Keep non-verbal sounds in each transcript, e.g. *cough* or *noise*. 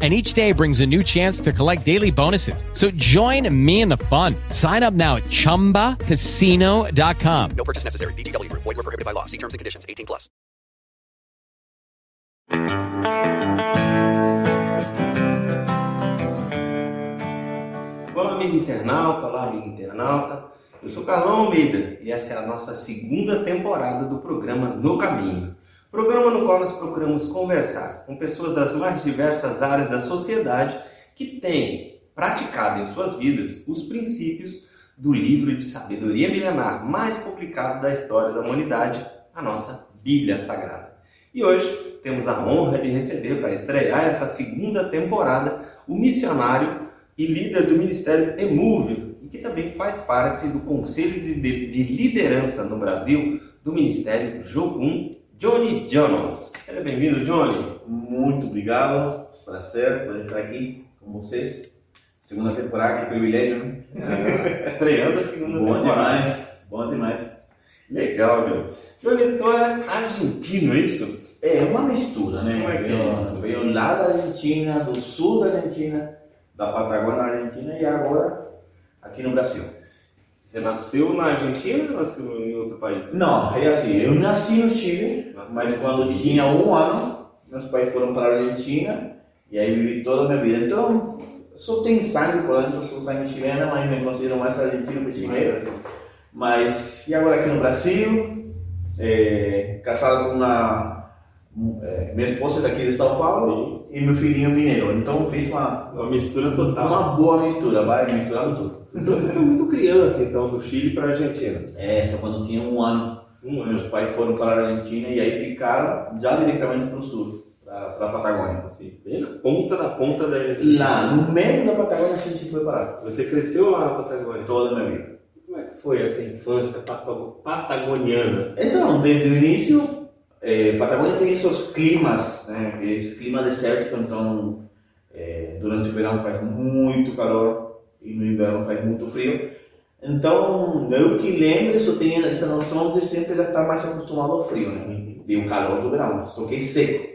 And each day brings a new chance to collect daily bonuses. So join me in the fun. Sign up now at chumbacasino.com. No purchase necessary. VGW Group. Void were prohibited by law. See terms and conditions. 18 plus. Olá, amigo internauta, olá, amigo internauta. Eu sou Carlão Almeida e essa é a nossa segunda temporada do programa No Caminho. Programa no qual nós procuramos conversar com pessoas das mais diversas áreas da sociedade que têm praticado em suas vidas os princípios do livro de sabedoria milenar mais publicado da história da humanidade, a nossa Bíblia Sagrada. E hoje temos a honra de receber para estrear essa segunda temporada o missionário e líder do Ministério Emove, que também faz parte do Conselho de, de Liderança no Brasil do Ministério Jogum, Johnny Jonas. Seja bem-vindo, Johnny. Muito obrigado, prazer por estar aqui com vocês. Segunda temporada, que privilégio, né? Ah, estreando a segunda Bom temporada. demais, bom demais. Legal, Johnny. Johnny, tu é argentino, é isso? É uma mistura, né? Como é que é Veio- isso? Veio lá da Argentina, do sul da Argentina, da Patagônia Argentina e agora aqui no Brasil. Você nasceu na Argentina ou nasceu em outro país? Não, é assim, eu nasci no Chile, mas quando tinha um ano, meus pais foram para a Argentina e aí vivi toda a minha vida. Então, só tenho sangue, por dentro, sou sangue chileno, mas me considero mais argentino que chileno. Mas, e agora aqui no Brasil, é, casado com uma. é, minha esposa daqui de São Paulo e meu filhinho mineiro. Então fiz uma, Uma mistura total. uma boa mistura, vai misturando tudo. Então você foi muito criança, então, do Chile para a Argentina. É, só quando tinha um ano, Um ano. meus pais foram para a Argentina e aí ficaram já diretamente para o sul, para a Patagônia. Assim, bem na ponta da ponta da Argentina. Lá, no meio da Patagônia, a gente foi parar. Você cresceu lá na Patagônia. Toda a minha vida. Como é que foi essa infância patago- patagoniana? Então, desde o início, eh, Patagônia tem esses climas, né? Esse clima desértico, então eh, durante o verão faz muito calor e no inverno faz muito frio. Então, eu que lembro, só tenho essa noção de sempre já estar mais acostumado ao frio, né? E o calor do verão, só que é seco,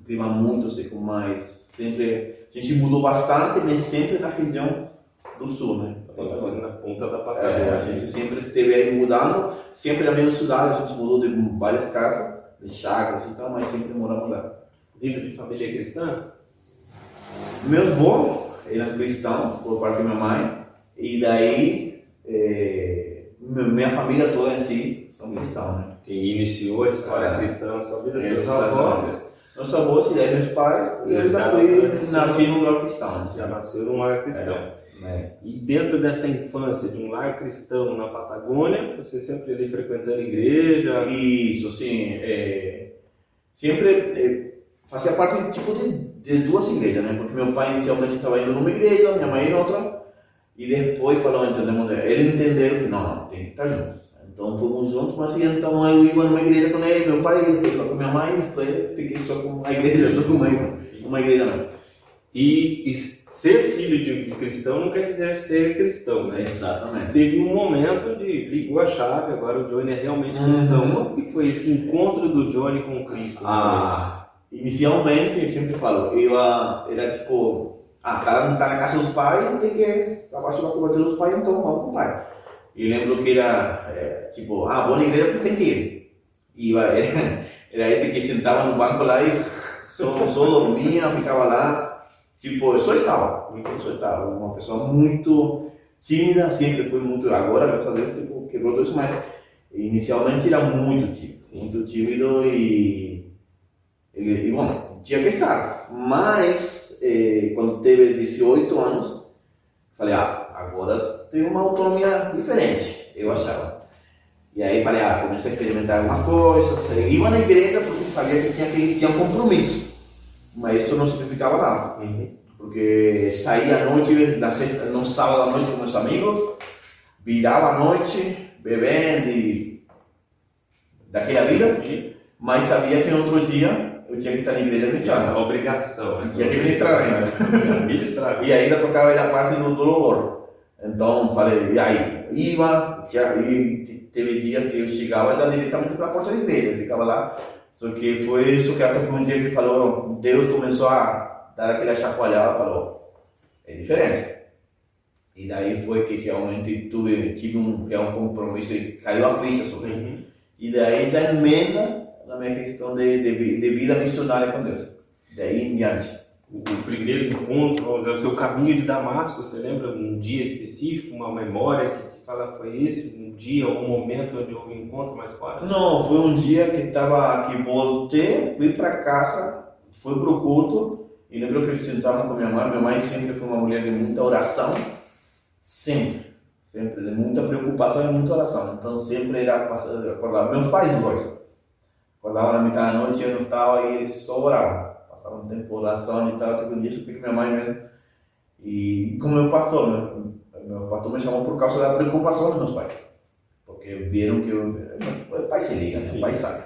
um clima muito seco, mas sempre a gente mudou bastante, mas sempre na região do sul, né? Na ponta da É, a Patagônia. gente sempre esteve aí mudando, sempre na mesma cidade, a gente mudou de várias casas, de chácaras e tal, mas sempre moramos lá. Vindo de família cristã? Meus avós eram cristãos, por parte da minha mãe, e daí eh, mi- minha família toda em si são cristãos, né? Quem iniciou a história É. cristã na sua vida? Exatamente. avós Meus avós daí meus pais, e eu já fui, nasci num grau cristão. Já nasceram num lar cristão. né? E dentro dessa infância de um lar cristão na Patagônia, você sempre ali frequentando igreja? Isso, sim. é, sempre é, fazia parte tipo de, de duas igrejas, né? Porque meu pai inicialmente estava indo numa igreja, minha mãe em outra, e depois falou, entendemos, ele entendeu que não, não, tem que estar juntos. Então fomos juntos, mas então eu ia numa igreja com ele, meu pai ia com minha mãe, depois fiquei só com a igreja, só com uma, uma igreja não. E, e ser filho de, de cristão não quer dizer ser cristão, né? Exatamente. Teve um momento onde ligou a chave, agora o Johnny é realmente Uhum. cristão. Como que foi esse encontro do Johnny com Cristo? Ah, inicialmente, eu sempre falo, eu era tipo, ah, o cara não tá na casa dos pais, tem que estar abaixo da cobertura dos pais, então vamos com o pai. E lembro que era, é, tipo, ah, vou na igreja, tem que ir. E era, *laughs* era esse que sentava no banco lá e só, só dormia, ficava lá. Tipo, eu só estava, eu só estava. Uma pessoa muito tímida, sempre fui muito, agora, graças a Deus, tipo, quebrou tudo isso, mas inicialmente era muito tímido, muito tímido e ele, e bom, tinha que estar. Mas, eh, quando teve 18 anos, falei, ah, agora tem uma autonomia diferente, eu achava. E aí falei, ah, comecei a experimentar alguma coisa, ia na igreja porque sabia que tinha, que tinha um compromisso. Mas isso não significava nada. Uhum. Porque saía à noite, na sexta, no sábado à noite com meus amigos, virava à noite, bebendo e daquela vida. mas sabia que no outro dia eu tinha que estar na igreja ministrando. a obrigação. né? Tinha que ministrar ainda. Ministrar. E ainda tocava a parte do louvor. Então falei, e aí? Iba, já, e te- teve dias que eu chegava já diretamente para a porta da igreja, ficava lá. Só que foi isso que até que um dia que falou, Deus começou a dar aquela chacoalhada, falou, é diferente. E daí foi que realmente tuve, tive um, que é um compromisso e caiu a ficha sobre isso. Uhum. E daí já emenda na minha questão de, de, de vida missionária com Deus. Daí em diante. O primeiro encontro, o seu caminho de Damasco, você lembra um dia específico, uma memória que fala foi esse, um dia, um momento onde houve um encontro mais forte? Não, foi um dia que estava que voltei, fui para casa, fui pro culto e lembro que eu sentava com minha mãe. Minha mãe sempre foi uma mulher de muita oração, sempre, sempre de muita preocupação e muita oração. Então sempre era acordar. Meus pais dois acordavam na metade da noite eu não estava e eles só oravam. Passavam um tempo oração e tal. Dia eu subi com minha mãe mesmo e como meu pastor, meu, meu pastor me chamou por causa da preocupação dos meus pais. Porque viram que eu. O pai se liga, né? o pai sabe.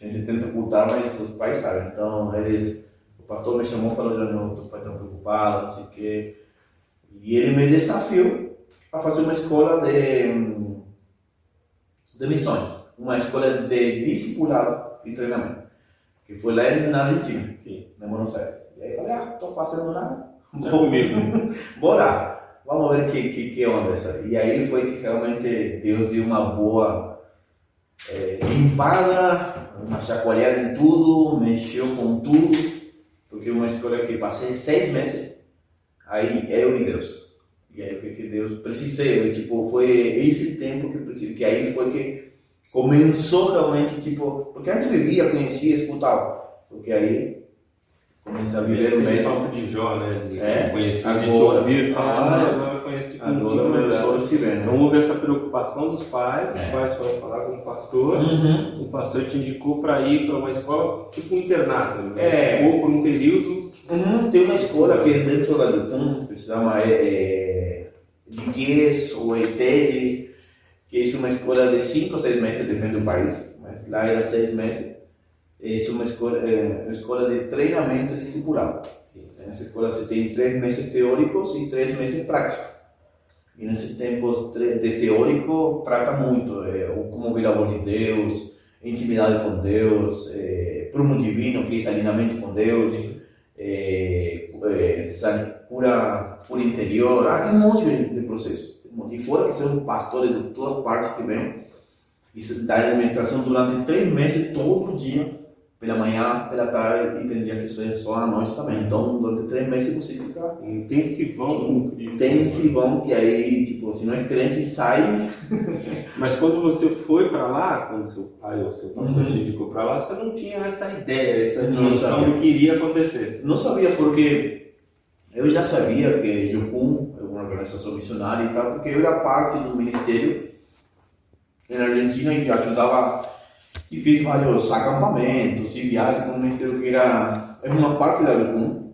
A gente tenta ocultar, mas os pais sabem. Então, eles. O pastor me chamou e falou: meu, teu pai está preocupado, não sei o quê. E ele me desafiou a fazer uma escola de, de missões, uma escola de discipulado e treinamento, que foi lá na Argentina, Sim. na Buenos Aires. E aí eu falei: Ah, estou fazendo nada. *laughs* Tá comigo. *laughs* Bora, vamos ver que, que, que onda essa. E aí foi que realmente Deus deu uma boa eh, limpada, uma chacoalhada em tudo, mexeu com tudo, porque uma escola que passei seis meses, aí eu e Deus. E aí foi que Deus precisei, eu, tipo, foi esse tempo que eu precisei, que aí foi que começou realmente, tipo, porque antes vivia, conhecia, escutava, porque aí comecei a viver o mesmo. papo de Jó, né? De É, conhecer, a gente agora- ouvir falar, Ah, agora conhece de Agora eu só estivendo. Não houve essa preocupação dos pais, os É. pais foram falar com o pastor, Uhum. o pastor te indicou para ir para uma escola tipo um internato, né? É. Ou por um período. Uhum, tem uma escola que dentro da Lutan, que se chama é, é, ou ETED, que é uma escola de 5 ou 6 meses, depende do país, mas lá era 6 meses. É uma escola, é, uma escola de treinamento discipulado. Nessa escola você tem 3 meses teóricos e 3 meses práticos. E nesse tempo de teórico trata muito é, o como ouvir a voz de Deus, intimidade com Deus, é, prumo divino, que é alinhamento com Deus, é, cura por interior, ah, tem um monte de, de processo. Monte. E fora que ser um pastor de todas partes que vem, e se dá administração durante três meses, todo dia, pela manhã, pela tarde, e tem dia que isso é só à noite também. Então, durante três meses você fica intensivão com Cristo. intensivão, que aí, tipo, se não é crente, sai. *laughs* Mas quando você foi para lá, quando seu pai ou seu pastor Uhum. te indicou para lá, você não tinha essa ideia, essa sabia. do que iria acontecer. Não sabia porque eu já sabia que é uma organização missionária e tal, porque eu era parte do ministério na Argentina e ajudava e fiz vários acampamentos e viagens com o ministério que era, era uma parte da Jucum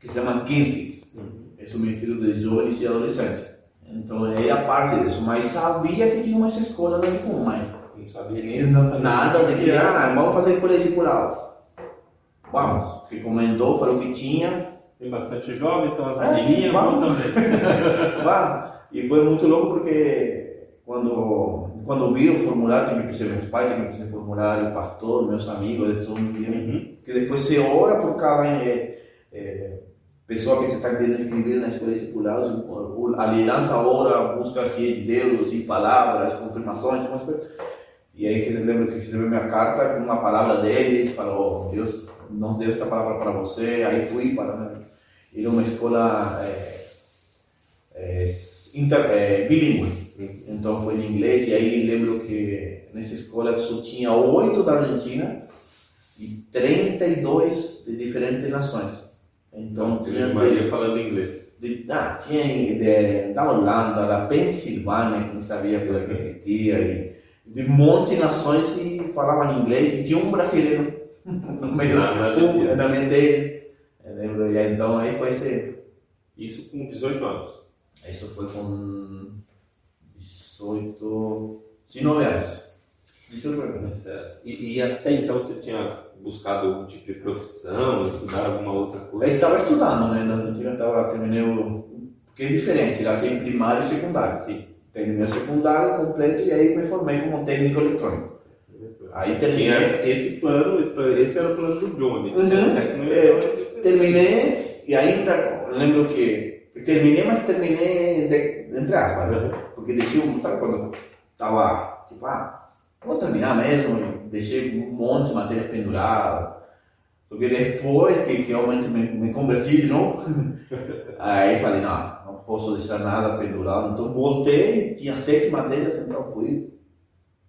que se chama Kinskis, é o ministério de jovens e adolescentes. Então era parte disso, mas sabia que tinha uma escola da Jucum, mas Não sabia nem exatamente. Nada de que, era. vamos fazer escola discipulado. Vamos, recomendou, falou que tinha, Tem bastante jovem, então as menininhas vão também. *laughs* vamos. E foi muito louco porque quando, quando vi o formulário, tinha que preencher meus pais, tinha que formulário, o pastor, meus amigos, de todos viram. Uhum. Que depois você ora por cada é, é, pessoa que você está querendo escrever na escola o- a liderança ora, busca assim de Deus, assim, palavras, confirmações, umas coisas. E aí que eu lembro que recebeu minha carta com uma palavra deles, falou, Deus não deu esta palavra para você, aí fui para ir a uma escola é, é, inter, é, bilíngue, então foi em inglês, e aí lembro que nessa escola só tinha oito da Argentina e 32 de diferentes nações. Então tinha Tinha Maria falando inglês. de, ah, tinha de, da Holanda, da Pensilvânia, que não sabia que existia, e de um monte de nações e falavam inglês, e tinha um brasileiro *laughs* no meio um, na mente dele. Eu e aí, então aí foi esse. Isso com 18 anos. Isso foi com 18, 19 anos. Isso é verdade. Certo. E, e até então você tinha buscado algum tipo de profissão, estudar alguma outra Eu coisa? estava estudando, né? Na Argentina estava terminei o porque é diferente, lá tem primário e secundário. Sim. Terminei o secundário completo e aí me formei como técnico eletrônico. Aí Tinha terminei, esse, esse plano, esse era o plano do Johnny. Uhum. ser um técnico É, terminei e ainda lembro que terminei, mas terminei de, entre aspas, porque deixei, sabe quando estava tipo, ah, vou terminar mesmo, deixei um monte de matéria pendurada. Só que depois que, que realmente me, me converti *laughs* aí falei, não, não posso deixar nada pendurado. Então voltei, tinha sete matérias, então fui,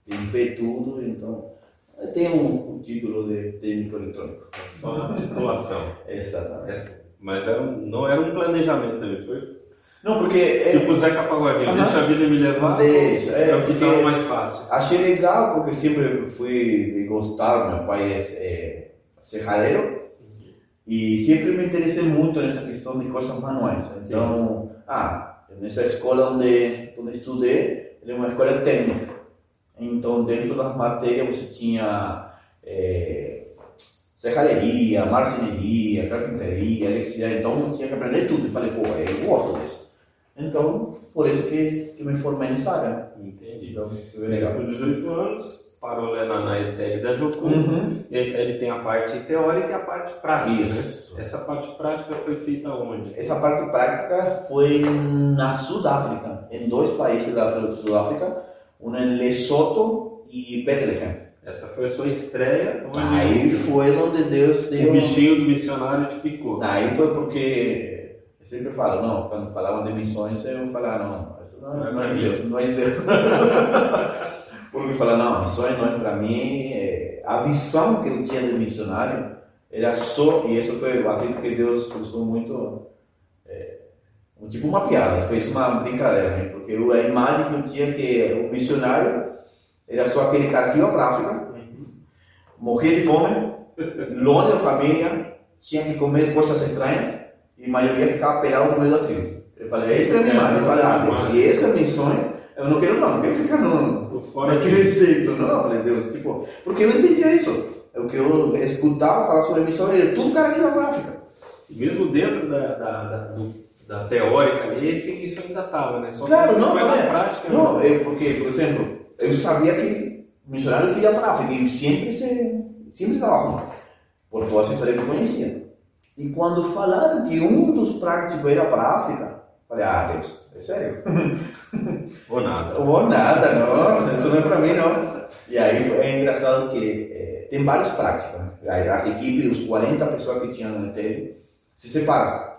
limpei tudo, então eu tenho um, um título de técnico eletrônico. Só uma titulação. Exatamente. É, Mas era um- não era um planejamento também, foi? Não, porque é, Tipo o Zeca Pagodinho, deixa a vida me levar, Deixa, é, é o que porque- estava mais fácil. achei legal porque sempre fui gostar, meu pai é, é serralheiro e sempre me interessei muito nessa questão de coisas manuais. Então, ah, nessa escola onde, onde estudei, era uma escola técnica. Então, dentro das matérias você tinha é, serralheria, marcenaria, carpintaria, eletricidade. Então, eu tinha que aprender tudo. E falei, pô, eu gosto disso. Então, por isso que, que me formei nessa área. né? Entendi. Então, foi legal. Com 18 anos, parou lá na, na ETED da Jocum. Uhum. E a ETED tem a parte teórica e a parte prática, Isso. né? Essa parte prática foi feita onde? Essa parte prática foi na Sudáfrica, em dois países da África- Sudáfrica, um em Lesoto e Bethlehem. Essa foi a sua estreia, Aí foi onde Deus o deu. bichinho do missionário te picou. Aí foi porque eu sempre falo, não, quando falavam de missões, eu falava, não, isso não, não é Deus, não é Deus. *laughs* porque fala, não, missões não é para mim. é, A visão que eu tinha de missionário era só, e isso foi, acredito que Deus usou muito, é, tipo uma piada, fez uma brincadeira, né? porque a imagem que eu tinha que o missionário era só aquele cara que ia para a África, morria de fome, longe da família, tinha que comer coisas estranhas e a maioria ficava pelado no meio das tribos. Eu falei, essa é a minha imagem. Eu falei, ah, Deus, e essas missões, eu não quero não, não quero ficar no, fora daquele jeito, não. Eu falei, Deus, tipo, porque eu não entendia isso. O que eu escutava falar sobre missão era tudo cara que ia para a África. Mesmo dentro da, da, da, do- da teórica ali, isso ainda estava, né? Só Claro, não, foi na é. prática. Não, né? é porque, por exemplo, eu sabia que o missionário queria para a África e sempre se, sempre estava ruim, por toda a história que eu conhecia. E quando falaram que um dos práticos era para a África, falei, ah, Deus, é sério? *laughs* Ou nada. Vou nada, não, isso não é para mim, não. E aí foi- é engraçado que eh, tem vários práticos, né? As equipes, os 40 pessoas que tinham na tese, se separam.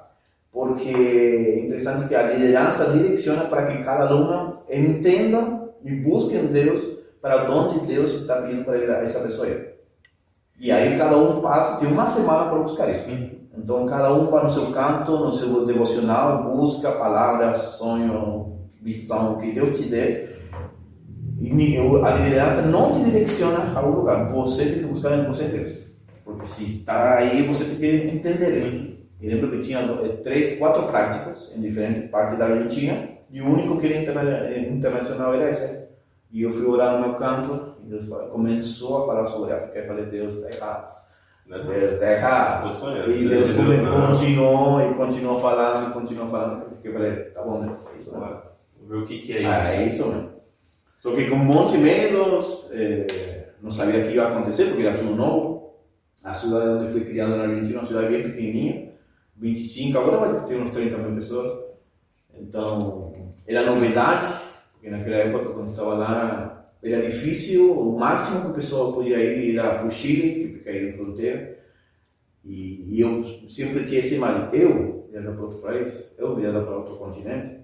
Porque é interessante que a liderança direciona para que cada aluno entenda e busque em Deus para onde Deus está pedindo para essa pessoa ir. E aí cada um passa, tem uma semana para buscar isso. Então cada um vai no seu canto, no seu devocional, busca palavras, sonho, visão, que Deus te dê. E a liderança não te direciona a um lugar, você tem que buscar em você Deus. Porque se está aí, você tem que entender isso. E lembro que tinha eh, três, quatro práticas em diferentes partes da Argentina, e o único que era interna- eh, internacional era esse. E eu fui orar no meu canto, e Deus falou- começou a falar sobre a África. Eu falei, Deus, está errado. Né? Deus, está errado. Sonhando. E Deus continuou e continuou falando, e continuou falando. Eu falei, tá bom, né? É isso, né? Ver o que, que é isso. Ah, é isso mesmo. Só que com um monte de medos, eh, não sabia o que ia acontecer, porque era tudo novo. A cidade onde fui criado na Argentina é uma cidade bem pequenininha, 25, agora vai ter uns 30 mil pessoas. Então, era novidade, porque naquela época, quando estava lá, era difícil, o máximo que a pessoa podia ir era para o Chile, que fica aí na fronteira. E, e eu sempre tinha esse mal, eu viajar para outro país, eu viajar para outro continente.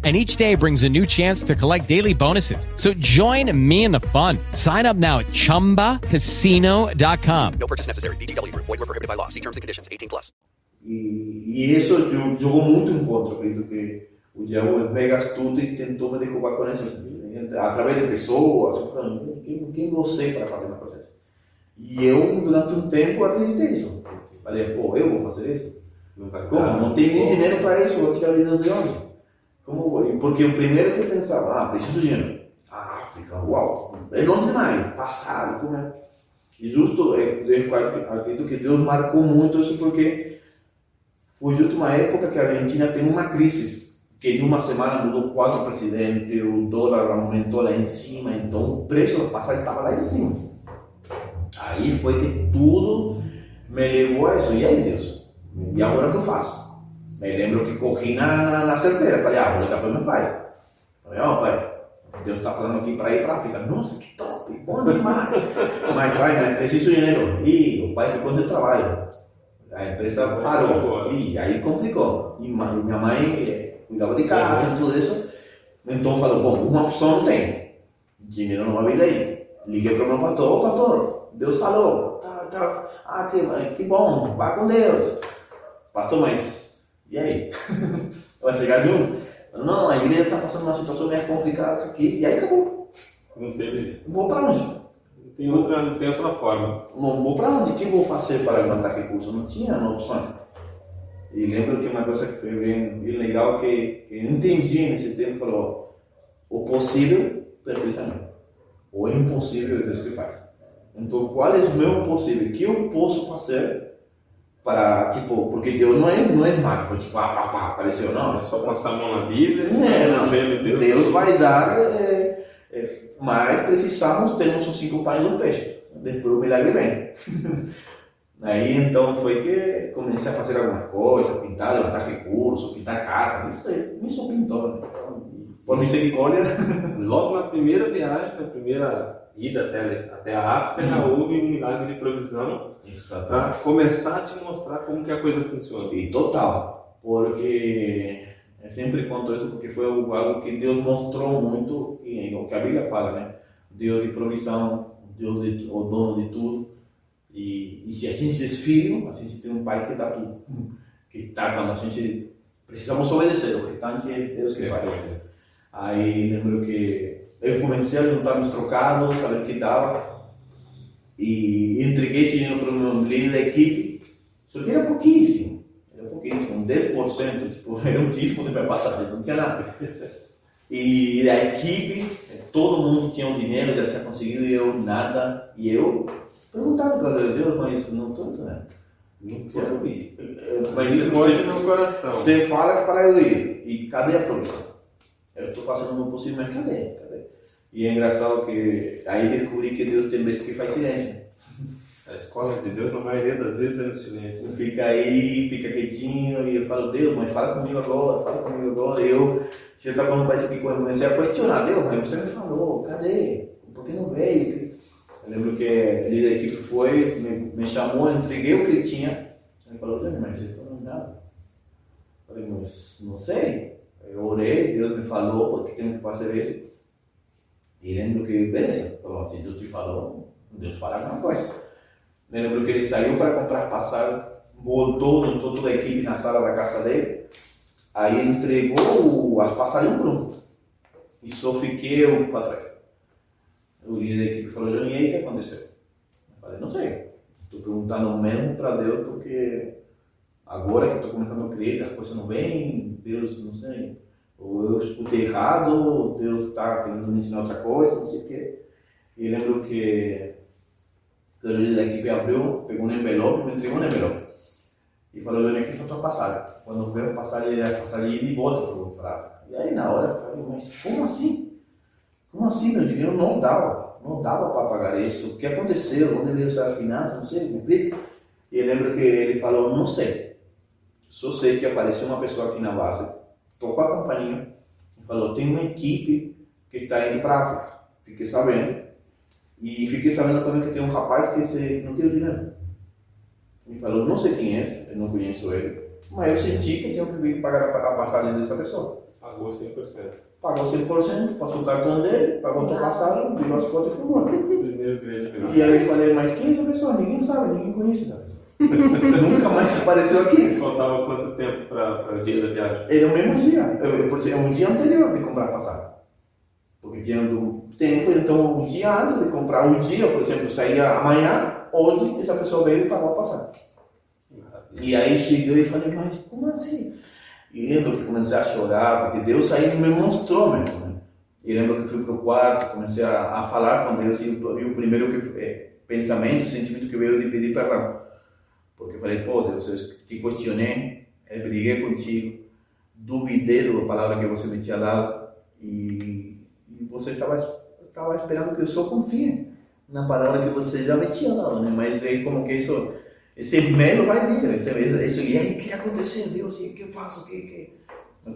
And each day brings a new chance to collect daily bonuses. So join me in the fun. Sign up now at chumbacasino.com. No purchase necessary. VGW Group. Void were prohibited by law. See terms and conditions. 18 plus. E, e isso jo- jogou muito em contra. Acredito que o o diabo pega tudo e tentou me derrubar com isso, através de pessoas, quem, quem você para fazer uma coisa assim? E eu, durante um tempo, acreditei nisso. Falei, pô, eu vou fazer isso? Não vai Como? dar. Não tenho nem dinheiro para isso, vou tirar dinheiro de onde? Como? Porque o primeiro que eu pensava, ah, preciso de dinheiro. A África, uau, é longe demais, passado, como é? E justo, eu, eu acredito que Deus marcou muito isso porque foi justo uma época que a Argentina tem uma crise, que em uma semana mudou quatro presidentes, o dólar aumentou lá em cima, então o preço do passagem estava lá em cima. Aí foi que tudo me levou a isso. E aí, Deus? E agora o que eu faço? Me lembro que corri na, na, na certeira. Falei, ah, vou ligar para meu pai. Falei, ó, pai, Deus está falando aqui para ir para África. Nossa, que top, bom demais. *laughs* mas, pai, mas preciso de dinheiro. E o pai ficou sem trabalho. A empresa Vai ser parou. E aí complicou. E minha mãe eh, cuidava de casa e tudo isso. Então falou, bom, uma opção não tem. Dinheiro não vai vir daí. Liguei para o meu pastor, ô pastor, Deus falou. Tá, tá. Ah, que, que bom, vá com Deus. Pastor, mas e aí? *laughs* Vai chegar junto? Não, a igreja está passando uma situação meio complicada isso aqui. E aí acabou. Não teve. Vou para onde? Tem outra, não tem outra forma. Não vou para onde? O que vou fazer para levantar recursos? Não tinha opções. E lembro que uma coisa que foi bem, bem legal que, que eu entendi nesse tempo falou: o possível pertence a mim. O impossível é Deus que faz. Então, qual é o meu possível? O que eu posso fazer para, tipo, porque Deus não é, não é mágico, tipo, ah, pá, pá, apareceu, não. É só passar a mão na Bíblia, É, não. Deus. Deus vai dar, é, é, mas precisamos ter nossos cinco pães e um peixe. Depois o milagre vem. *laughs* Aí então foi que comecei a fazer algumas coisas, pintar, levantar recursos, pintar casa, isso aí, me sou pintor. Né? Por misericórdia, *laughs* Logo na primeira viagem, na primeira ida até, até a África, já houve um milagre de provisão para começar a te mostrar como que a coisa funciona. E total, porque eu sempre conto isso porque foi algo que Deus mostrou muito, e é o que a Bíblia fala, né? Deus de provisão, Deus de, o dono de tudo. E, e se a gente é filho, a gente tem um pai que dá tudo. Que está quando a gente precisamos obedecer, o restante é Deus que faz. Aí lembro que eu comecei a juntar meus trocados, saber o que dava. E entreguei esse dinheiro para o meu líder da equipe. Só que era pouquíssimo. Era pouquíssimo, um 10%. Tipo, *laughs* era um dízimo de minha passagem, não tinha nada. E a equipe, todo mundo tinha o dinheiro, já tinha conseguido, e eu nada. E eu perguntava para Deus, Deus, mas não estou entendendo. Não quero ir. Mas Isso morde no coração. você fala para eu ir. E cadê a provisão? Eu estou fazendo o meu possível, mas cadê? E é engraçado que aí descobri que Deus tem vezes que faz silêncio. A escola de Deus, na maioria das vezes, é no silêncio. Fica aí, fica quietinho, e eu falo, Deus, mas fala comigo agora, fala comigo agora. E eu, você está falando para isso aqui, quando eu comecei a questionar, Deus, mas você me falou, cadê? Por que não veio? Eu lembro que ele da equipe foi, me, me chamou, eu entreguei o que ele tinha. Ele falou, Jânio, mas vocês estão dando nada. Eu falei, mas não sei. Eu orei, Deus me falou porque tenho que fazer isso. E lembro que, beleza, falou, se Deus te falou, Deus fala alguma coisa. Lembro que ele saiu para comprar passagem, voltou, juntou toda a equipe na sala da casa dele. Aí entregou as passagens por um. E só fiquei eu para trás. O líder da equipe falou, Johnny, e aí o que aconteceu? Eu falei, não sei. Estou perguntando mesmo para Deus porque agora que estou começando a crer as coisas não vêm, Deus, não sei. Ou eu escutei errado, ou Deus está querendo me ensinar outra coisa, não sei o quê. E lembro que o líder da equipe abriu, pegou um envelope, me entregou um envelope. E falou, Johnny, aqui está a tua passagem. Quando veio a passagem, a passagem ida e volta para África. E aí na hora eu falei, mas como assim? Como assim? Meu dinheiro não dava. Não dava para pagar isso. O que aconteceu? Onde veio essa finança? Não sei, me explica. E eu lembro que ele falou, não sei. Só sei que apareceu uma pessoa aqui na base, tocou a campainha e falou, tem uma equipe que está indo para a África. Fiquei sabendo. E fiquei sabendo também que tem um rapaz que, se, não tem o dinheiro. Ele falou, não sei quem é, eu não conheço ele. Mas eu senti que tinha que vir pagar a passagem dessa pessoa. Pagou 100%. Pagou 100%, passou o cartão dele, pagou a passagem, virou as contas e foi embora. Primeiro grande milagre. E aí eu falei, mas quem é essa pessoa? Ninguém sabe, ninguém conhece essa pessoa. *laughs* Nunca mais apareceu aqui. Faltava quanto tempo para o dia da viagem? Era o mesmo dia, por exemplo, um dia anterior de comprar a passagem. Porque tinha do tempo, então um dia antes de comprar, um dia, por exemplo, saía amanhã, hoje essa pessoa veio e pagou a passagem. E aí cheguei e falei, mas como assim? E lembro que comecei a chorar, porque Deus aí me mostrou mesmo. Né? E lembro que fui para o quarto, comecei a, a, falar com Deus e, e o primeiro que, é, pensamento, sentimento que veio de pedir perdão. Porque eu falei, pô, Deus, eu te questionei, eu briguei contigo, duvidei da palavra que você me tinha dado e, e você estava, estava esperando que eu só confie na palavra que você já me tinha dado, né? Mas aí como que isso esse medo vai vir, esse esse, e aí, o que aconteceu, Deus, o que eu faço, que, que...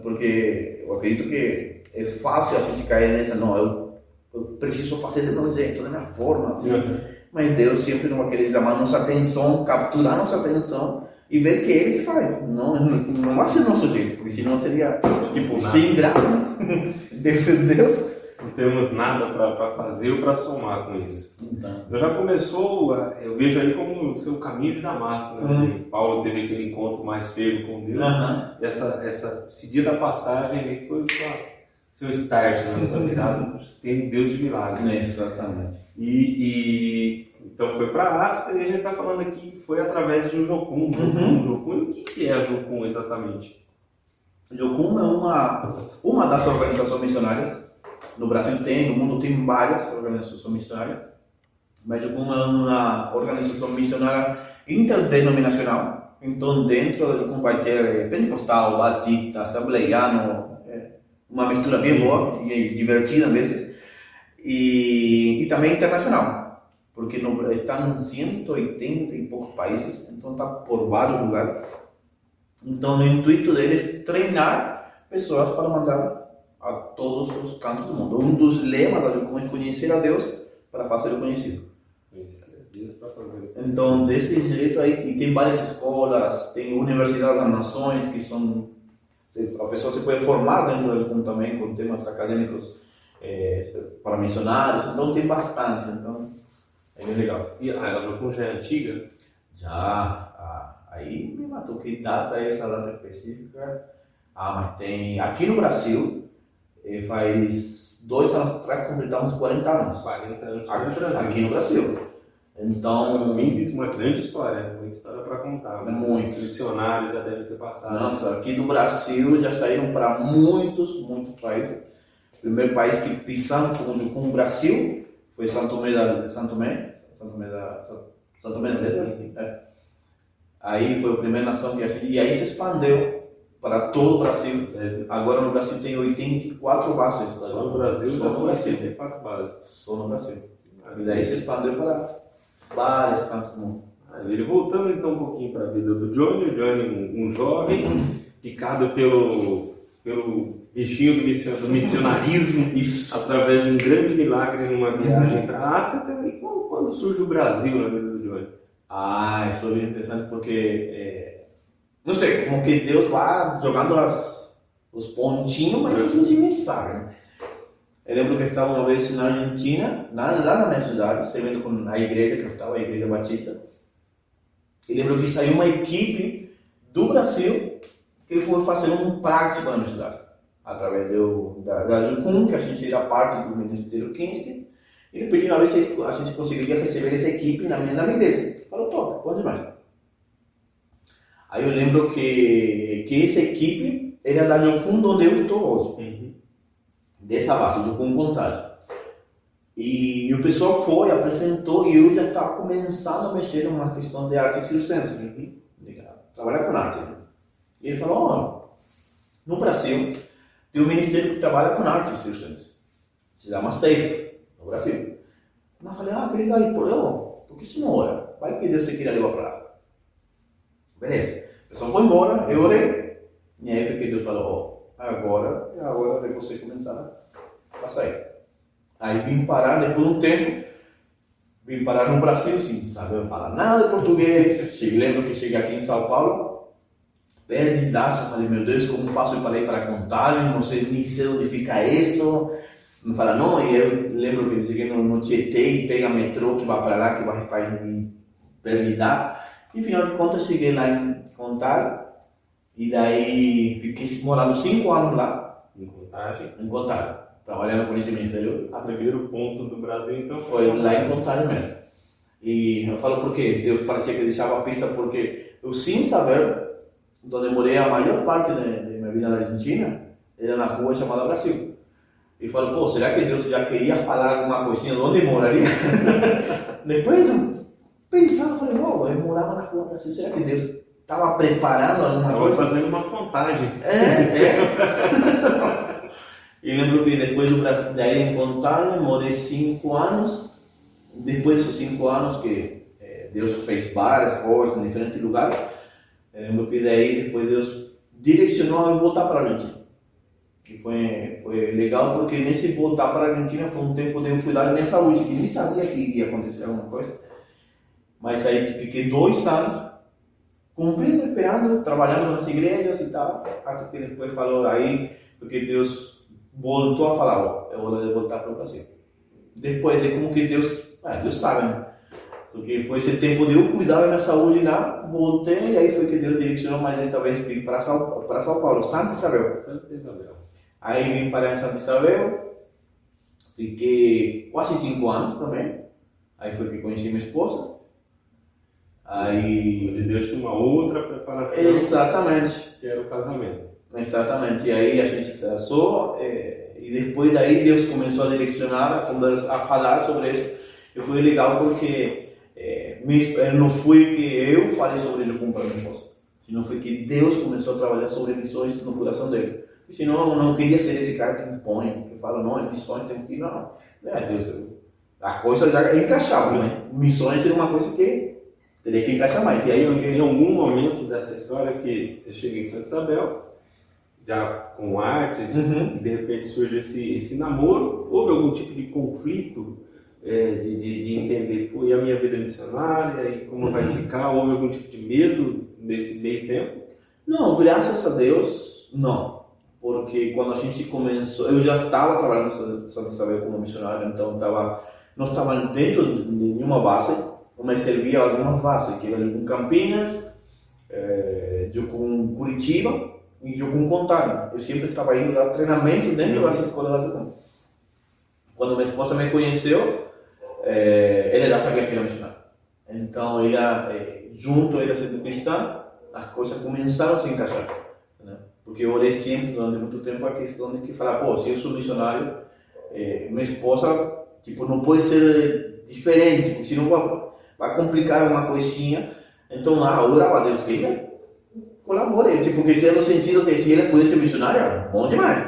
Porque eu acredito que é fácil a gente cair nessa, não, eu, eu preciso fazer do meu jeito, da minha forma, assim. Uhum. Mas Deus sempre não vai querer chamar nossa atenção, capturar nossa atenção e ver que é Ele que faz. Não, não vai ser nosso jeito, porque senão seria, tipo, sem graça. *laughs* Deus é Deus não temos nada para fazer ou para somar com isso. Então. Eu já começou, eu vejo ali como o seu caminho de Damasco, né? Uhum. Paulo teve aquele encontro mais feio com Deus, uhum. e essa, essa, esse dia da passagem foi o seu start na sua *laughs* virada, tem Deus de milagre. É, exatamente. E, e, então foi para a África e a gente está falando aqui que foi através de um Jocum. Uhum. Jocum, o que, é a Jocum exatamente? Jocum é uma, uma das organizações missionárias no Brasil tem, no mundo tem várias organizações missionárias, mas eu como uma organização missionária interdenominacional, então dentro do vai ter pentecostal, batista, assembleiano, é, uma mistura bem boa e divertida às vezes, e, e também internacional, porque no, está em 180 e poucos países, então está por vários lugares. Então o intuito deles é treinar pessoas para mandar a todos os cantos do mundo. Um dos lemas é conhecer a Deus para fazer o conhecido. Então, desse jeito aí, e tem várias escolas, tem universidades das nações que são. A pessoa se pode formar dentro Jucum também, com temas acadêmicos é, para missionários, então tem bastante. Então, é bem legal. E a Jucum já é antiga? Já. Ah, aí me matou que data é essa data específica. Ah, mas tem. Aqui no Brasil, e faz dois anos atrás completamos 40 anos. 40 anos aqui, no Brasil. Aqui no Brasil. Então. Uma grande história, muita história para contar. Né? Muitos missionários já devem ter passado. Nossa, aqui do Brasil já saíram para muitos, muitos países. O primeiro país que pisamos com o Brasil foi Santo Tomé da Santo Tomé, Santo Tomé da Santo Tomé da Letras. É. Aí foi a primeira nação que e aí se expandeu para todo o Brasil. Agora no Brasil tem 84 bases. Só no Brasil Só no Brasil. 84 bases. Só no Brasil. E daí se expandeu para vários cantos do mundo. Ele voltando então um pouquinho para a vida do Johnny, o Johnny um, um jovem picado pelo, pelo bichinho do, missionarismo Isso. através de um grande milagre numa viagem para a África. E quando, quando, surge o Brasil na vida do Johnny? Ah, isso é bem interessante porque é, não sei, como que Deus vai jogando as, os pontinhos, mas a gente nem sabe. Né? Eu lembro que estava uma vez na Argentina, lá, lá na minha cidade, servindo com a igreja que estava, a igreja batista. E lembro que saiu uma equipe do Brasil que foi fazer um prático na minha cidade, através do, da, da Jucum, que a gente era parte do Ministério Kinski. Ele pediu uma vez se a gente conseguiria receber essa equipe na minha, na minha igreja. Falou, top, pode mais. Aí eu lembro que, que essa equipe era da Jocum onde eu estou hoje. Uhum. Dessa base, Jocum Contagem. E, e, o pessoal foi, apresentou e eu já estava começando a mexer numa questão de arte circense. Uhum. Trabalhar com arte. Né? E ele falou, oh, no Brasil tem um ministério que trabalha com arte circense. Se chama SEIF, no Brasil. Mas eu falei, ah, que legal, e por, eu, por que você não ora? Vai que Deus te queira levar para lá. Beleza. A pessoa foi embora, eu orei. E aí foi que Deus falou, ó, agora é a hora de você começar a sair. Aí vim parar, depois de um tempo, vim parar no Brasil, sem saber falar nada de português. Lembro que cheguei aqui em São Paulo, perdidaço, falei, meu Deus, como faço eu falei para contar, não sei nem sei onde fica isso. Não fala, não, e eu lembro que cheguei no, no Tietê pega metrô que vai para lá, que vai ficar perdidaço. E final de contas cheguei lá em Contagem e daí fiquei morando cinco anos lá Em contagem. em Contagem, trabalhando com esse ministério. O primeiro ponto do Brasil, então, Foi lá em Contagem mesmo. E eu falo porque Deus parecia que deixava a pista porque eu sem saber onde morei a maior parte de, de minha vida na Argentina era na rua chamada Brasil. E falo, pô, será que Deus já queria falar alguma coisinha *laughs* de onde eu moraria? Depois eu pensava, falei, oh, eu morava na rua Brasil, será que Deus estava preparando alguma Estava coisa? fazendo uma contagem. É, é. E lembro *laughs* que depois do Brasil, daí em Contagem, morei cinco anos. Depois desses cinco anos que eh, Deus fez várias coisas em diferentes lugares, eu lembro que daí depois Deus direcionou eu voltar para a Argentina. Que foi, foi legal porque nesse voltar para a Argentina foi um tempo de eu cuidar da minha saúde, que nem sabia que iria acontecer alguma coisa. Mas aí fiquei dois anos cumprindo, esperando, trabalhando nas igrejas e tal, até que depois falou aí, porque Deus voltou a falar, ó, é hora de voltar para o Brasil. Depois é como que Deus, ah, Deus sabe, né? Porque foi esse tempo de eu cuidar da minha saúde lá, voltei, e aí foi que Deus direcionou mais desta vez vim para São, para São Paulo, Santa Isabel. Santa Isabel. Aí vim para Santa Isabel, fiquei quase cinco anos também. Aí foi que conheci minha esposa. Aí Deus tinha uma outra preparação, Exatamente, que era o casamento. exatamente. E aí a gente casou eh, e depois daí Deus começou a direcionar, a, falar sobre isso. E foi legal porque não foi que eu falei sobre ele com minha esposa, senão foi que Deus começou a trabalhar sobre missões no coração dele. E senão eu não queria ser esse cara que impõe, que fala, não, é missões, tem que ir, não. É, Deus, eu- a coisa já encaixava, né? Missões seria uma coisa que teria que encaixar mais. E aí em algum momento dessa história que você chega em Santa Isabel, já com artes, Uhum. e de repente surge esse, esse namoro, houve algum tipo de conflito é, de, de, de entender, pô, e a minha vida missionária, e como vai ficar? Houve algum tipo de medo nesse meio tempo? Não, graças a Deus, não. Porque quando a gente começou, eu já estava trabalhando em Santa Isabel como missionário, então tava, não estava dentro de nenhuma base, mas servia algumas bases, que era em Campinas, eh, eu com Curitiba e eu com Contagem. Eu sempre estava indo dar treinamento dentro das escolas da. Quando minha esposa me conheceu, ela já sabia que era missionário. Então, ela, eh, junto, ela sendo cristã, as coisas começaram a se encaixar. Né? Porque eu orei sempre, durante muito tempo, a questão de que falar, pô, se eu sou missionário, eh, minha esposa, tipo, não pode ser diferente, porque senão vai, vai complicar uma coisinha. Então, lá, eu orava a Deus que ele colabore, tipo, porque se é no sentido que se ele pudesse ser missionário, bom demais.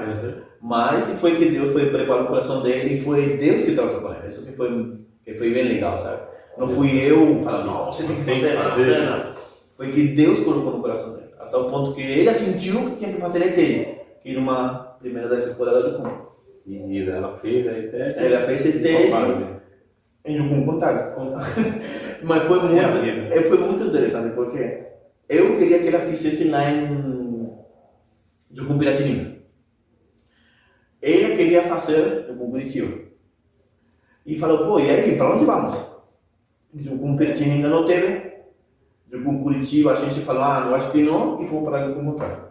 Mas foi que Deus foi preparar o coração dele e foi Deus que tratou com ele. Isso que foi, que foi bem legal, sabe? Não fui eu falando, não, você tem que fazer, não, não, não. Foi que Deus colocou no coração dele. Até o ponto que ele sentiu que tinha que fazer ele, que era uma primeira das temporadas do Cum. E ela fez aí até. Ela fez teste em Jucum Contato. *laughs* Mas foi muito, É a foi muito interessante, porque eu queria que ela fizesse lá em Jucum Piratininga. Ela queria fazer Jucum Curitiba. E falou, pô, e aí, para onde vamos? Jucum Piratininga não teve. Jucum Curitiba, a gente falou, ah, não acho que não, e fomos para Contato.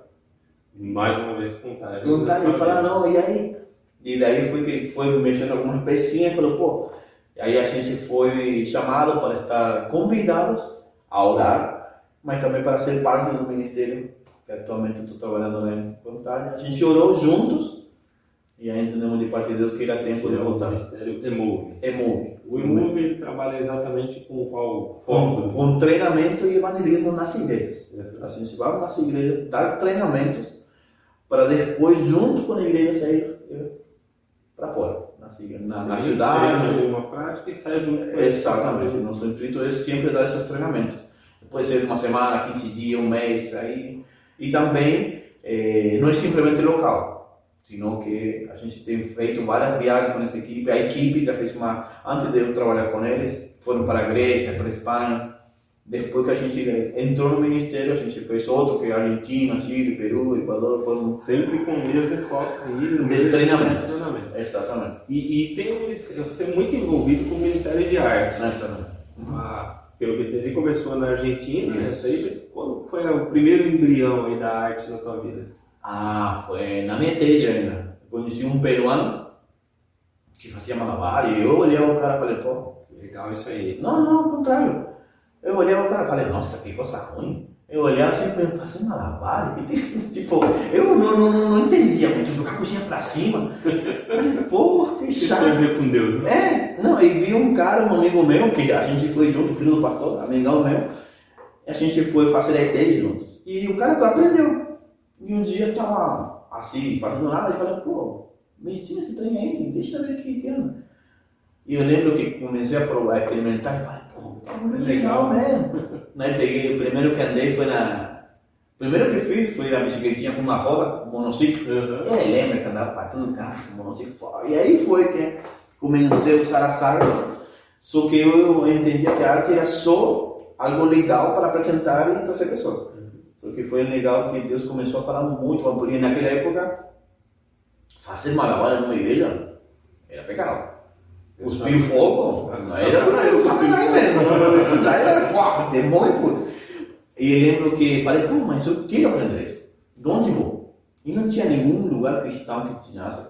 Mais uma vez contagem. Vontade de falar, não, e aí? E daí foi que foi mexendo algumas pecinhas e falou, pô, aí a gente foi chamado para estar convidados a orar, mas também para ser parte do ministério, que atualmente estou trabalhando lá em Contagem. A gente orou juntos e aí entendemos de parte de Deus que era tempo de o voltar. Ministério Emove. É MOVE. O Emove ele trabalha exatamente com qual Com, foco? com treinamento e evangelismo nas igrejas. Uhum. A gente vai nas igrejas dar treinamentos para depois, junto com a igreja, sair para fora, na, na, cidade. Uma prática e sai junto com ele. Exatamente. Nosso intuito é sempre dar esses treinamentos. Pode ser uma semana, 15 dias, um mês, aí. E também eh, não é simplesmente local, sino que a gente tem feito várias viagens com essa equipe. A equipe já fez uma, antes de eu trabalhar com eles, foram para a Grécia, para a Espanha. Depois que a gente entrou no ministério, a gente fez outro, que é Argentina, Chile, Peru, Equador, foram... Sempre com o mesmo foco aí no De treinamento. treinamento. Exatamente. E, e tem um ministério, você é muito envolvido com o Ministério de Artes. Exatamente. Há pelo que entendi, começou na Argentina, né? Isso. Essa aí, mas quando foi o primeiro embrião aí da arte na tua vida? Ah, foi na minha igreja ainda. Conheci um peruano que fazia malabar e eu olhei o cara e falei, pô, Legal isso aí. não, não, ao contrário. Eu olhei o cara e falei, nossa, que coisa ruim. Eu olhava sempre fazer malabar, tipo, eu não, não, não entendia muito, jogar a cozinha pra cima. Falei, pô, que chato. ver com Deus, né? É, não, e vi um cara, um amigo meu, que a gente foi junto, filho do pastor, amigão meu, e a gente foi fazer ETED juntos. E o cara aprendeu. E um dia eu tava assim, fazendo nada, e falei, pô, me ensina esse trem aí, deixa eu ver aqui que anda. E eu lembro que comecei a provar, a experimentar, e falei, pô, tá muito legal mesmo. Né, peguei, o primeiro que andei foi na... O primeiro que fiz foi a bicicletinha com uma roda, um monociclo. Aham. E aí lembra que andava todo carro, com monociclo. E aí foi que comecei a usar as artes, só que eu entendia que a arte era só algo legal para apresentar e trazer pessoas. Só que foi legal que Deus começou a falar muito, porque naquela época, fazer malabar numa igreja era pecado. Cuspir fogo, não era satanás mesmo. Isso daí era, pô, demônio puro. E eu lembro que falei, pô, mas eu quero aprender isso. De onde vou? E não tinha nenhum lugar cristão que ensinasse.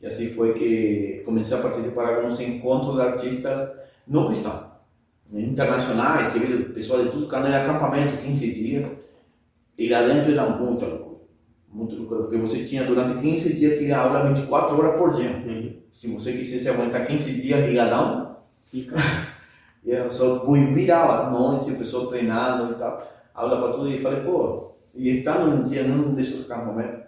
E assim foi que comecei a participar de alguns encontros de artistas não cristãos, internacionais, que veio pessoal de tudo, quando era acampamento, 15 dias. E lá dentro era muita loucura. Muito loucura, porque você tinha durante 15 dias tinha aula 24 horas por dia. Uhum. Se você quisesse aguentar 15 dias ligadão, Fica. *laughs* e eu só virava à noite, o pessoal treinando e tal, aula para tudo, e falei, pô, e estando um dia num desses acampamentos,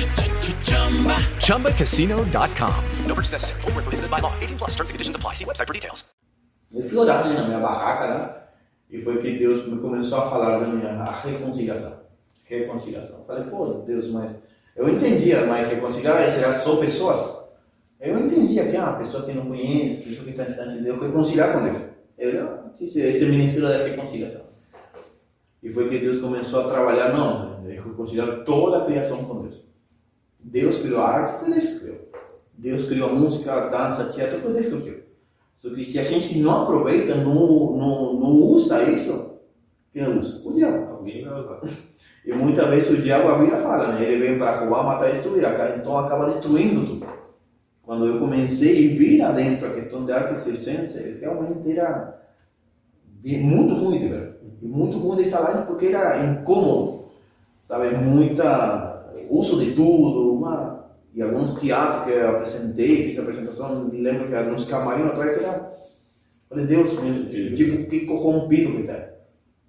ChumbaCasino.com. No purchase necessary. Void were prohibited by law. 18 plus terms and conditions apply. See website for details. Eu fui orar ali na minha barraca, né? E foi que Deus me começou a falar da minha a reconciliação. Reconciliação. Eu falei, pô, Deus, mas eu entendia, mas reconciliar era só pessoas. Eu entendia que ah, a pessoa que não conhece, pessoa que está distante de Deus, reconciliar com Deus. Eu não disse esse ministério da reconciliação. E foi que Deus começou a trabalhar, não, reconciliar toda a criação com Deus. Deus criou a arte, foi Deus que criou. Deus criou a música, a dança, teatro, foi Deus que criou. Só que se a gente não aproveita, não, não, não usa isso, quem usa? O diabo. Alguém vai usar. *laughs* E muitas vezes o diabo, a Bíblia fala, né? Ele vem para roubar, matar e destruir. Então acaba destruindo tudo. Quando eu comecei a vir adentro a questão de arte circense, realmente era muito ruim ver. E muito ruim de estar lá porque era incômodo. Sabe? Muita uso de tudo. Uma, e alguns teatros que eu apresentei, fiz a apresentação, me lembro que alguns camarins atrás era. Falei, Deus, meu, tipo, que corrompido que tá.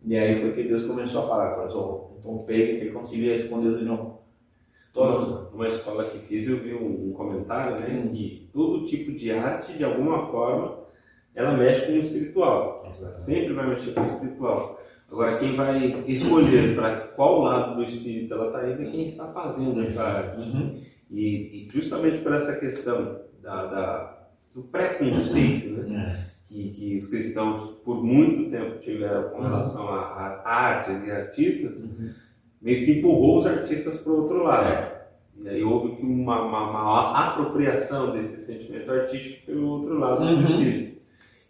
E aí foi que Deus começou a falar com eles, então pegue que conseguia esconder de novo. Todos. Numa- Numa escola que fiz, eu vi um, comentário, né? Que todo tipo de arte, de alguma forma, ela mexe com o espiritual. Sempre vai mexer com o espiritual. Agora, quem vai escolher para qual lado do espírito ela está indo é quem está fazendo essa arte. Uhum. E, e justamente por essa questão da, da- do preconceito, né? É. que, que os cristãos por muito tempo tiveram com relação a, a artes e artistas, meio que empurrou os artistas para o outro lado. E aí houve uma, uma maior apropriação desse sentimento artístico pelo outro lado Uhum. do espírito.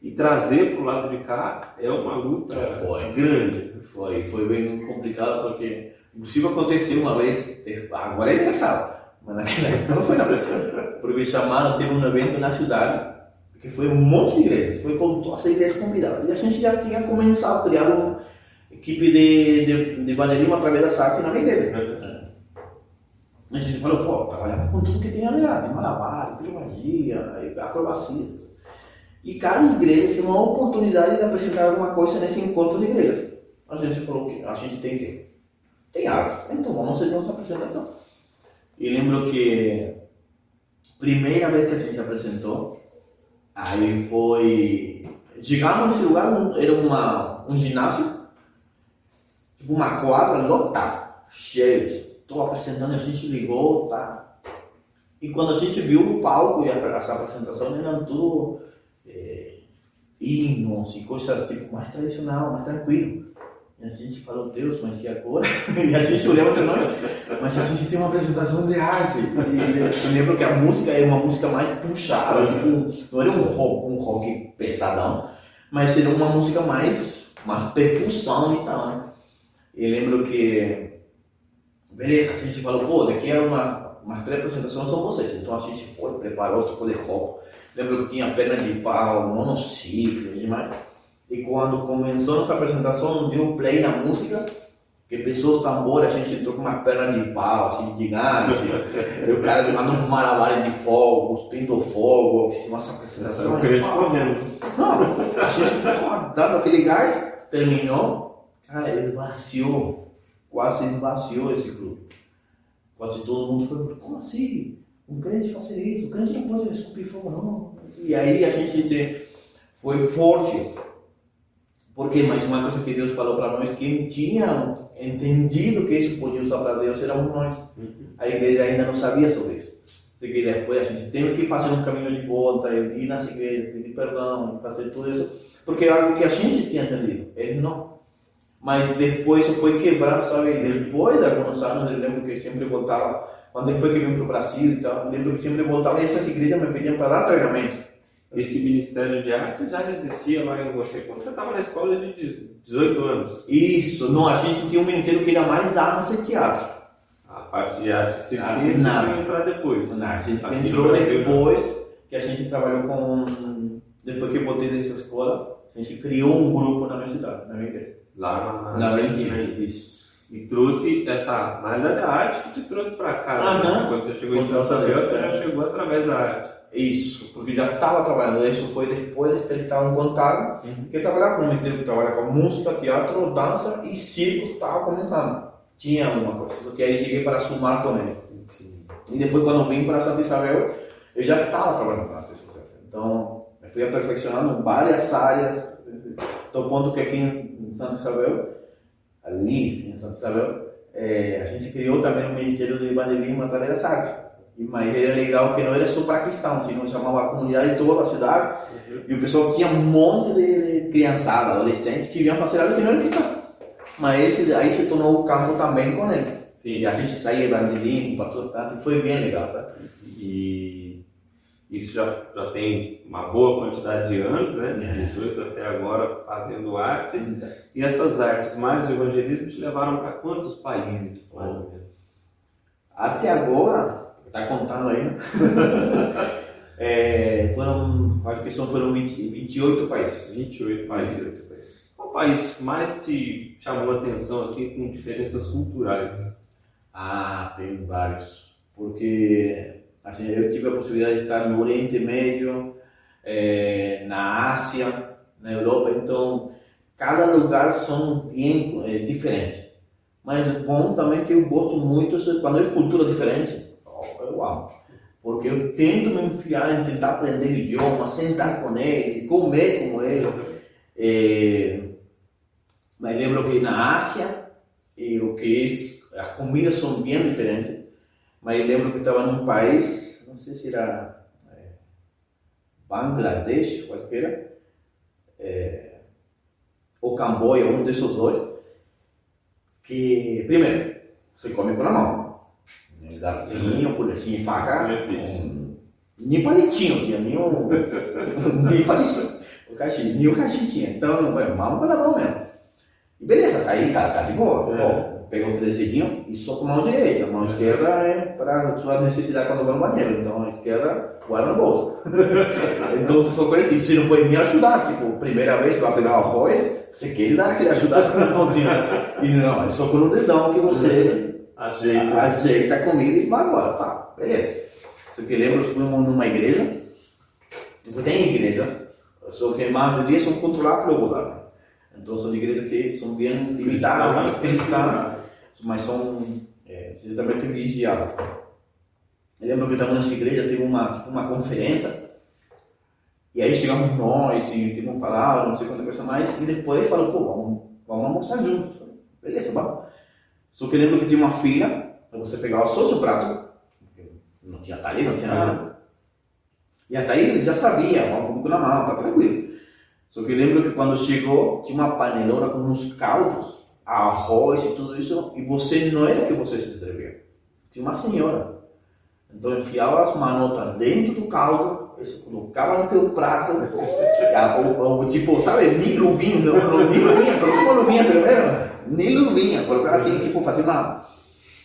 E trazer para o lado de cá é uma luta Foi. grande. Foi, foi bem complicado porque, inclusive aconteceu uma vez, agora é engraçado, mas naquela época não foi não. Porque chamaram, teve um evento na cidade, que foi um monte de igrejas, foi com todas as igrejas convidadas. E a gente já tinha começado a criar uma equipe de, de, de bandeirismo através das artes na minha igreja. A gente falou, pô, trabalhava com tudo que tem lá, tem malabar, acrobacia, acrobacia. E cada igreja tinha uma oportunidade de apresentar alguma coisa nesse encontro de igrejas. A gente falou que a gente tem que tem arte, então vamos fazer nossa apresentação. E lembro que primeira vez que a gente apresentou, aí foi chegamos nesse lugar, era uma, um ginásio, tipo uma quadra lotada, cheio. Estou apresentando, a gente ligou, tá? E quando a gente viu o palco e essa apresentação, eram tudo é, hinos e coisas tipo mais tradicional, mais tranquilo. E a gente falou, Deus, mas e agora? *laughs* E a gente olhava para nós, mas a gente tem uma apresentação de arte. E eu lembro que a música é uma música mais puxada, tipo, não era um rock, um rock pesadão, mas era uma música mais, mais percussão e tal, né? E lembro que, beleza, a gente falou, pô, daqui a uma, umas três apresentações são vocês. Então a gente foi, preparou tipo de roupa. Lembro que tinha perna de pau, monociclo e demais. E quando começou nossa apresentação, deu play na música, que pensou os tambores, a gente entrou com uma perna de pau, assim, gigante. e o cara jogando um malabar de fogo, cuspindo fogo, fiz nossa apresentação. Não, a gente dando aquele gás, terminou, cara, esvaziou, quase esvaziou esse grupo. Quase todo mundo foi, como assim? Um crente fazer isso, o crente não pode esculpir fogo, não. E aí a gente foi forte porque, mais uma coisa que Deus falou para nós, quem tinha entendido que isso podia usar para Deus éramos nós. A igreja ainda não sabia sobre isso. Que depois a gente tem que fazer um caminho de volta, ir nas igrejas, pedir perdão, fazer tudo isso, porque é algo que a gente tinha entendido, eles não. Mas depois isso foi quebrado, sabe? Depois de alguns anos, eu lembro que sempre voltava, quando depois que vim para o Brasil e tal, eu lembro que sempre voltava e essas igrejas me pediam para dar treinamento esse Ministério de Arte já existia lá em você quando você estava na escola de 18 anos. Isso, não, a gente tinha um ministério que era mais dança e teatro. A parte de arte circense ah, entrar depois. Não, a gente Aqui entrou depois que a gente trabalhou com. Depois que eu voltei dessa escola, a gente criou um grupo na minha cidade, na minha igreja. Lá na, na Argentina. Isso. E trouxe essa, na realidade, a arte que te trouxe para cá. Ah, né? Quando você chegou em São Isabel, você já chegou através da arte. Isso, porque já estava trabalhando. Isso foi depois de eles estavam contando uhum. que trabalhava com o Ministério que trabalha com música, teatro, dança e circo estava começando. Tinha alguma coisa, porque aí cheguei para sumar com ele. Uhum. E depois, quando vim para Santa Isabel, eu já estava trabalhando com arte Então, eu fui aperfeiçoando várias áreas, do ponto que aqui em Santa Isabel, ali em Santa Isabel, é, a gente criou também um Ministério de Evangelismo através das artes. Mas era legal que não era só para cristão, senão chamava a comunidade toda a cidade. Uhum. E o pessoal tinha um monte de criançada, adolescentes que vinham fazer algo que não era cristão. Mas esse, aí se tornou o campo também com eles. Sim. E a gente saía evangelismo para todo canto e foi bem legal, sabe? E isso já, já tem uma boa quantidade de anos, né? 18 é. até agora fazendo artes. E essas artes mais o evangelismo te levaram para quantos países, mais ou menos? Até agora, está contando aí, né? *laughs* é, foram, acho que são, foram 20, 28 países. 28 países. Qual país mais te chamou a atenção, assim, com diferenças culturais? Ah, tem vários. Porque assim, eu tive a possibilidade de estar no Oriente Médio, é, na Ásia, na Europa, então cada lugar são bem é, diferentes. Mas o bom também é que eu gosto muito quando é cultura diferente eu amo. Porque eu tento me enfiar em tentar aprender o idioma, sentar com ele, comer com ele. É, mas lembro que na Ásia, e o que é, as comidas são bem diferentes. Mas lembro que estava num país, não sei se era é, Bangladesh, qualquer, é, ou Camboja, um desses dois, que, primeiro, você come com a mão garfinho, colherzinha e faca. Um, nem palitinho tinha, nem um. *laughs* nem palitinho. O cachimbo, nem o cachimbo tinha. Então, vamos para a mão mesmo. E beleza, tá aí, tá, tá de boa. É. Bom, pegou o trezeguinho e só com a mão direita. A mão esquerda é para sua necessidade quando vai no banheiro. Então a esquerda guarda no bolso. *laughs* então só coletivo. Você não pode me ajudar. Tipo, primeira vez você vai pegar o arroz, você quer dar aquele ajudar com a mãozinha. E não, é só com o dedão que você *laughs* Ajeita. ajeita a comida e vai embora. Tá, beleza. Só que lembro, fomos numa igreja, tem igrejas, só que a maioria são controladas pelo governo. Então são igrejas que são bem limitadas, cristãs, mas são é, diretamente vigiadas. Eu lembro que estava nessa igreja, teve uma, tipo, uma conferência, e aí chegamos nós, e teve uma não sei quanta coisa mais, e depois falou, pô, vamos, vamos almoçar juntos. Beleza, vamos. Só que eu lembro que tinha uma fila, para você pegar só o seu prato, não tinha talher, não tinha nada. E até aí ele já sabia, vamos com na mão, tá tranquilo. Só que eu lembro que quando chegou, tinha uma panelona com uns caldos, arroz e tudo isso, e você não era que você se servia. Tinha uma senhora. Então enfiava as manotas dentro do caldo, isso colocava no teu prato, *laughs* a- o, tipo, sabe, nem luvinha, não, não, nem luvinha, colocou uma luvinha primeiro, nem luvinha, colocava assim, tipo, fazia uma.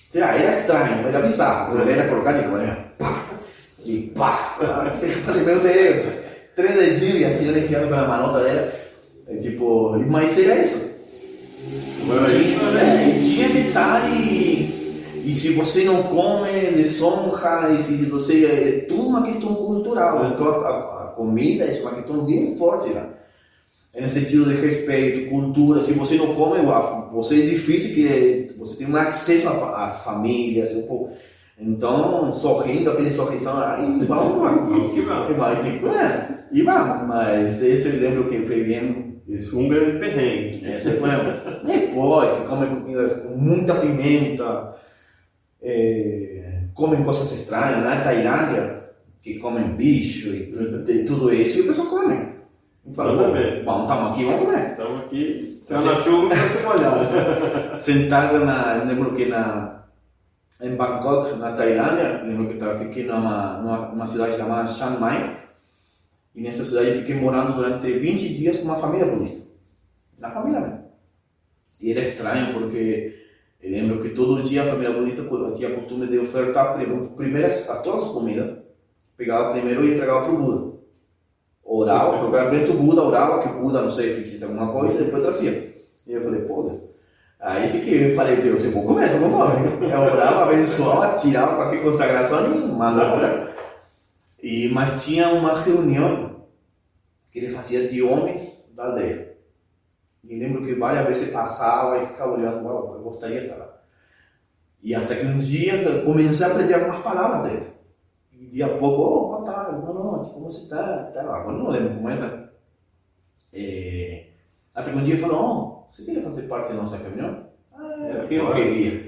Sei lá, era estranho, era bizarro, mas era colocar de manhã, pá, e pá. Eu falei, meu Deus, três dedinhos e a senhora enfiando pela manota dela, tipo, mas era isso. É, e tinha detalhe, e se você não come, desonra, e se você. É tudo uma questão cultural. Então a, a- comida é uma questão bem forte, né? É no sentido de respeito, cultura. Se você não come, você é difícil que você tem um acesso às famílias, pouco. Então, sorrindo, aquele sorrisão, aí vamos, vamos. Vamos. E tipo, é, e vamos. Mas esse eu lembro que foi bem Isso foi um grande perrengue. essa foi depois que comem comidas com muita pimenta, é, comem coisas estranhas. Na Tailândia, que comem bicho e de tudo isso, e o pessoal come. E fala, Vamos "Pô, ver." vamos, estamos aqui, vamos comer. Estamos aqui, saiu na chuva para se molhar. Sentado na, lembro que na, em Bangkok, na Tailândia, lembro que eu fiquei numa, numa, numa cidade chamada Chiang Mai, e nessa cidade eu fiquei morando durante 20 dias com uma família budista. Na família mesmo. E era estranho porque eu lembro que todo dia a família budista tinha a costume de ofertar prim- primeiro a todas as comidas, pegava primeiro e entregava para o Buda. Orava, colocava frente do Buda, orava que o Buda, não sei, fizesse alguma coisa, e depois trazia. E eu falei, pô, Deus. Aí sim que eu falei, Deus, eu vou comer, eu vou comer. Eu orava, abençoava, tirava qualquer consagração e mandava comer. E, mas tinha uma reunião que ele fazia de homens da aldeia. E lembro que várias vezes passava e ficava olhando, uau, eu gostaria de estar lá. E até que um dia eu comecei a aprender algumas palavras deles. E de a pouco, oh, boa tarde, boa noite, como você está? Tá, agora não lembro como é, né? É, até que um dia ele falou, oh, você queria fazer parte da nossa reunião? Ah, é, o que eu queria.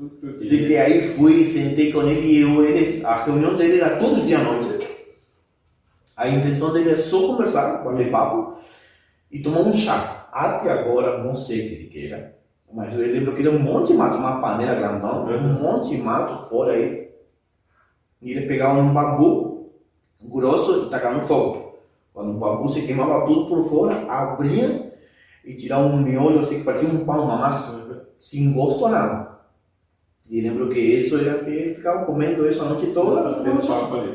Que aí fui, sentei com ele e eu, ele, a reunião dele era todo dia à noite. A intenção dele é só conversar, bater papo e tomar um chá. Até agora, não sei o que ele queira, mas eu lembro que ele um monte de mato, uma panela grandão, um monte de mato fora aí. E ele pegava um bambu grosso e tacava no fogo. Quando o bambu se queimava tudo por fora, abria e tirava um miolo assim que parecia um pão, uma massa, sem gosto a nada. E lembro que isso era que ele ficava comendo isso a noite toda. Batendo papo ali.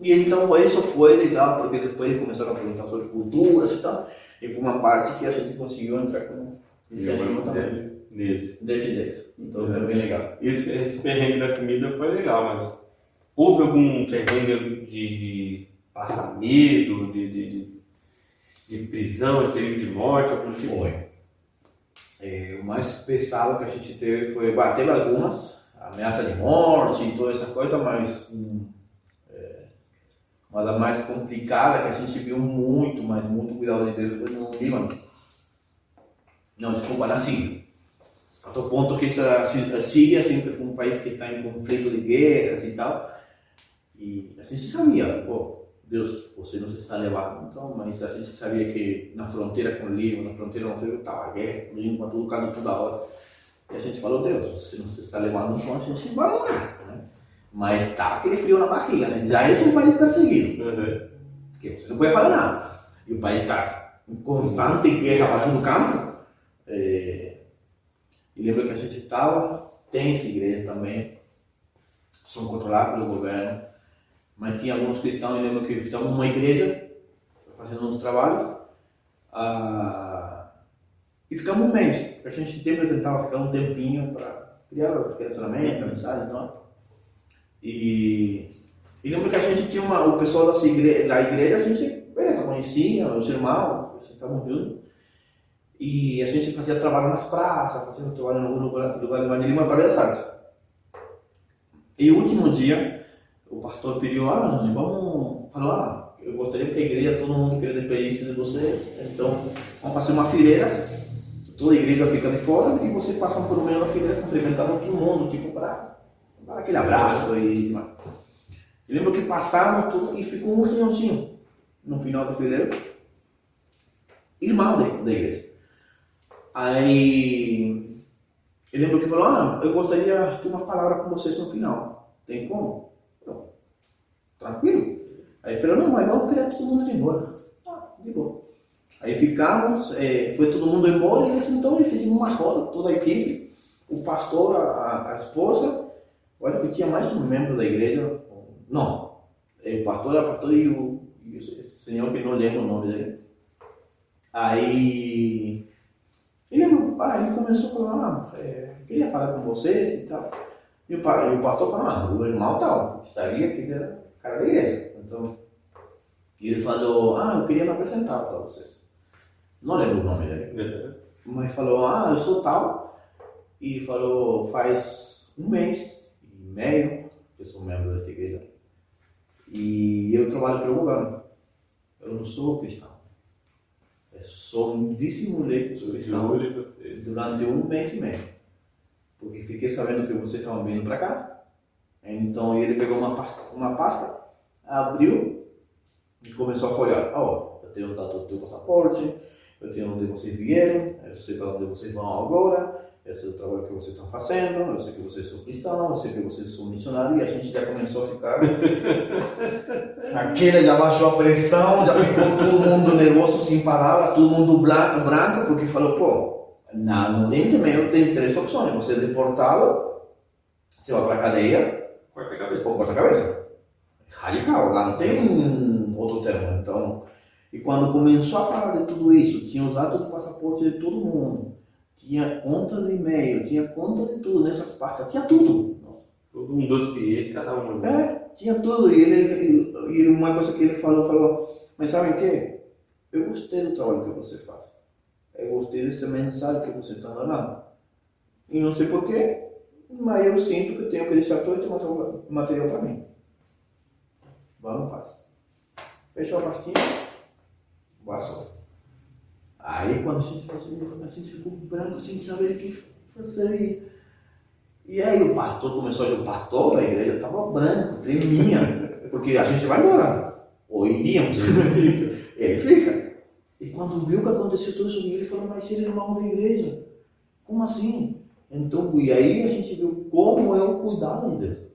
E então isso foi legal, porque depois eles começaram a perguntar sobre culturas e tal. E foi uma parte que a gente conseguiu entrar com cristianismo também. Neles. Desse deles. Então foi bem legal. Esse, esse perrengue da comida foi legal, mas houve algum perrengue de, de passar medo, de, de, de, de prisão, de perigo de morte, algum tipo? Foi. É, o mais pesado que a gente teve foi. Bah, teve algumas, ameaça de morte e toda essa coisa, mas. hum, é, mas a mais complicada que a gente viu muito, mas muito cuidado de Deus foi no Líbano. Não, desculpa, na Síria. A tal ponto que essa, a Síria sempre foi um país que está em conflito de guerras e tal. E a gente sabia, pô, Deus, você nos está levando. Então, mas a gente sabia que na fronteira com o Líbano, na fronteira com o Líbano, estava guerra, explodindo, tudo caindo toda hora. E a gente falou, Deus, você nos está levando, então a gente vai morar. Né? Mas tá aquele frio na barriga, né? Já é um país perseguido. Uhum. Porque você não pode falar nada. E o país está em constante guerra para todo canto. É... E lembro que a gente estava, tem essa igreja também, são controlados pelo governo, mas tinha alguns cristãos, eu lembro que estávamos numa igreja, fazendo uns trabalhos, ah, e ficamos um mês. A gente sempre tentava ficar um tempinho para criar relacionamento, amizade, não. E, e lembro que a gente tinha uma, o pessoal da igreja, da igreja, a gente beleza, conhecia, os irmãos, estavam juntos. E a gente fazia trabalho nas praças, fazia trabalho em algum lugar, lugar de evangelismo através da arte. E o último dia, o pastor pediu, ah, vamos falar, eu gostaria que a igreja, todo mundo queria despedir-se de vocês, então vamos fazer uma fileira, toda a igreja fica de fora e você passa por meio da fileira cumprimentando todo mundo, tipo, para dar aquele abraço e... Eu lembro que passaram tudo e ficou um senhorzinho no final da fileira, irmão da, igreja. Aí eu lembro que falou, ah, eu gostaria de uma palavra com vocês no final. Tem como? Tranquilo. Aí não, mas vamos esperar todo mundo de embora. Ah, de boa. Aí ficamos, é, foi todo mundo embora e eles então eles fizeram uma roda, toda a equipe, o pastor, a, a esposa, olha que tinha mais um membro da igreja, não, o pastor, a pastor e o, e esse senhor que não lembro o nome dele. Aí ele, ah, ele começou a falar, ah, é, queria falar com vocês e tal. E o, e o pastor falou, ah, o irmão tal, estaria ele era cara da igreja. Então, ele falou, ah, eu queria me apresentar para vocês. Não lembro o nome dele. Mas falou, ah, eu sou tal. E falou, faz um mês e meio que eu sou membro desta igreja. E eu trabalho para o governo. Eu não sou cristão. Eu só dissimulei que sou cristão durante um mês e meio. Porque fiquei sabendo que vocês estavam vindo para cá. Então ele pegou uma pasta, uma pasta abriu e começou a folhear. Ó, oh, eu tenho o dado do teu passaporte, eu tenho onde vocês vieram, eu sei para onde vocês vão agora, eu sei o trabalho que vocês estão fazendo, eu sei que vocês são cristãos, eu sei que vocês são missionários, e a gente já começou a ficar. *laughs* Aquele já baixou a pressão, já ficou todo mundo nervoso, sem palavras, todo mundo branco, branco porque falou, pô, na, no Oriente Médio tem três opções: você é deportado, você vai para a cadeia, cabeça. corta a cabeça. Radical, lá não tem outro termo. Então, e quando começou a falar de tudo isso, tinha os dados do passaporte de todo mundo, tinha conta de e-mail, tinha conta de tudo nessas partes, tinha tudo. Nossa. Todo um dossiê de cada um. né? É, tinha tudo. E ele, e uma coisa que ele falou, falou, mas sabem o que? Eu gostei do trabalho que você faz. Eu gostei dessa mensagem que você está dando. E não sei porquê, mas eu sinto que eu tenho que deixar todo esse material- para mim. No paz. Fechou a pastinha, boa sorte. Aí quando a gente passou a gente ficou branco sem saber o que fazer. E aí o pastor começou a o pastor da igreja estava branco, tremia, porque a gente vai embora. Ou iríamos. *laughs* ele fica. E quando viu que aconteceu tudo isso, ele falou, mas ele é irmão da igreja. Como assim? Então, e aí a gente viu como é o cuidado de Deus.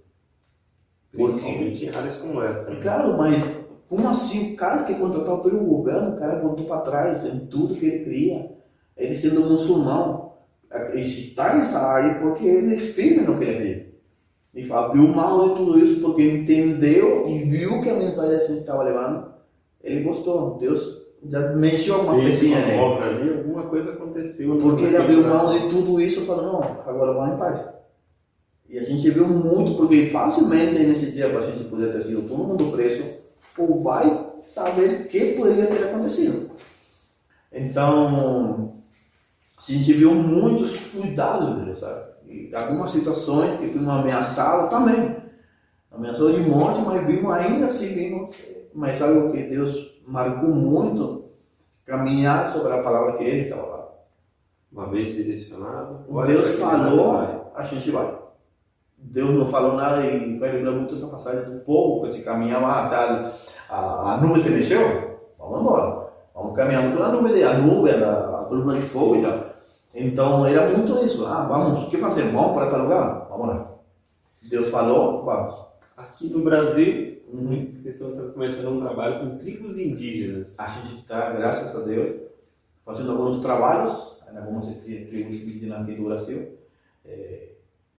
Principalmente em áreas como essa. né? Claro, mas como assim? O cara que é contratado pelo governo, o cara botou para trás em tudo que ele queria. Ele sendo muçulmano, ele está nessa área porque ele é firme no que ele acredita. Ele abriu mão de tudo isso porque entendeu e viu que a mensagem que ele estava levando. Ele gostou. Deus já mexeu uma Fez pecinha uma nele. obra ali, alguma coisa aconteceu. Porque ele abriu mão de tudo isso e falou, não, agora vamos em paz. E a gente viu muito, porque facilmente nesse dia a gente podia ter sido todo mundo preso, ou vai saber o que poderia ter acontecido. Então, a gente viu muitos cuidados dele, sabe? E algumas situações que foram ameaçadas também. Ameaçou de morte, mas vimos ainda assim, vimos, mas algo que Deus marcou muito, caminhar sobre a palavra que ele estava lá. Uma vez direcionado. Deus falou, a gente vai. Deus não falou nada e vai lembrar muito essa passagem do povo que se caminhava até a, a, a nuvem se mexeu, vamos embora. Vamos caminhando pela nuvem, a nuvem, a, a coluna de fogo e tal. Então era muito isso. Ah, vamos, o que fazer? Vamos para tal lugar? Vamos lá. Deus falou, vamos. Aqui no Brasil, Uhum. vocês estão começando um trabalho com tribos indígenas. A gente está, graças a Deus, fazendo alguns trabalhos em algumas tri- tribos indígenas aqui do Brasil. É,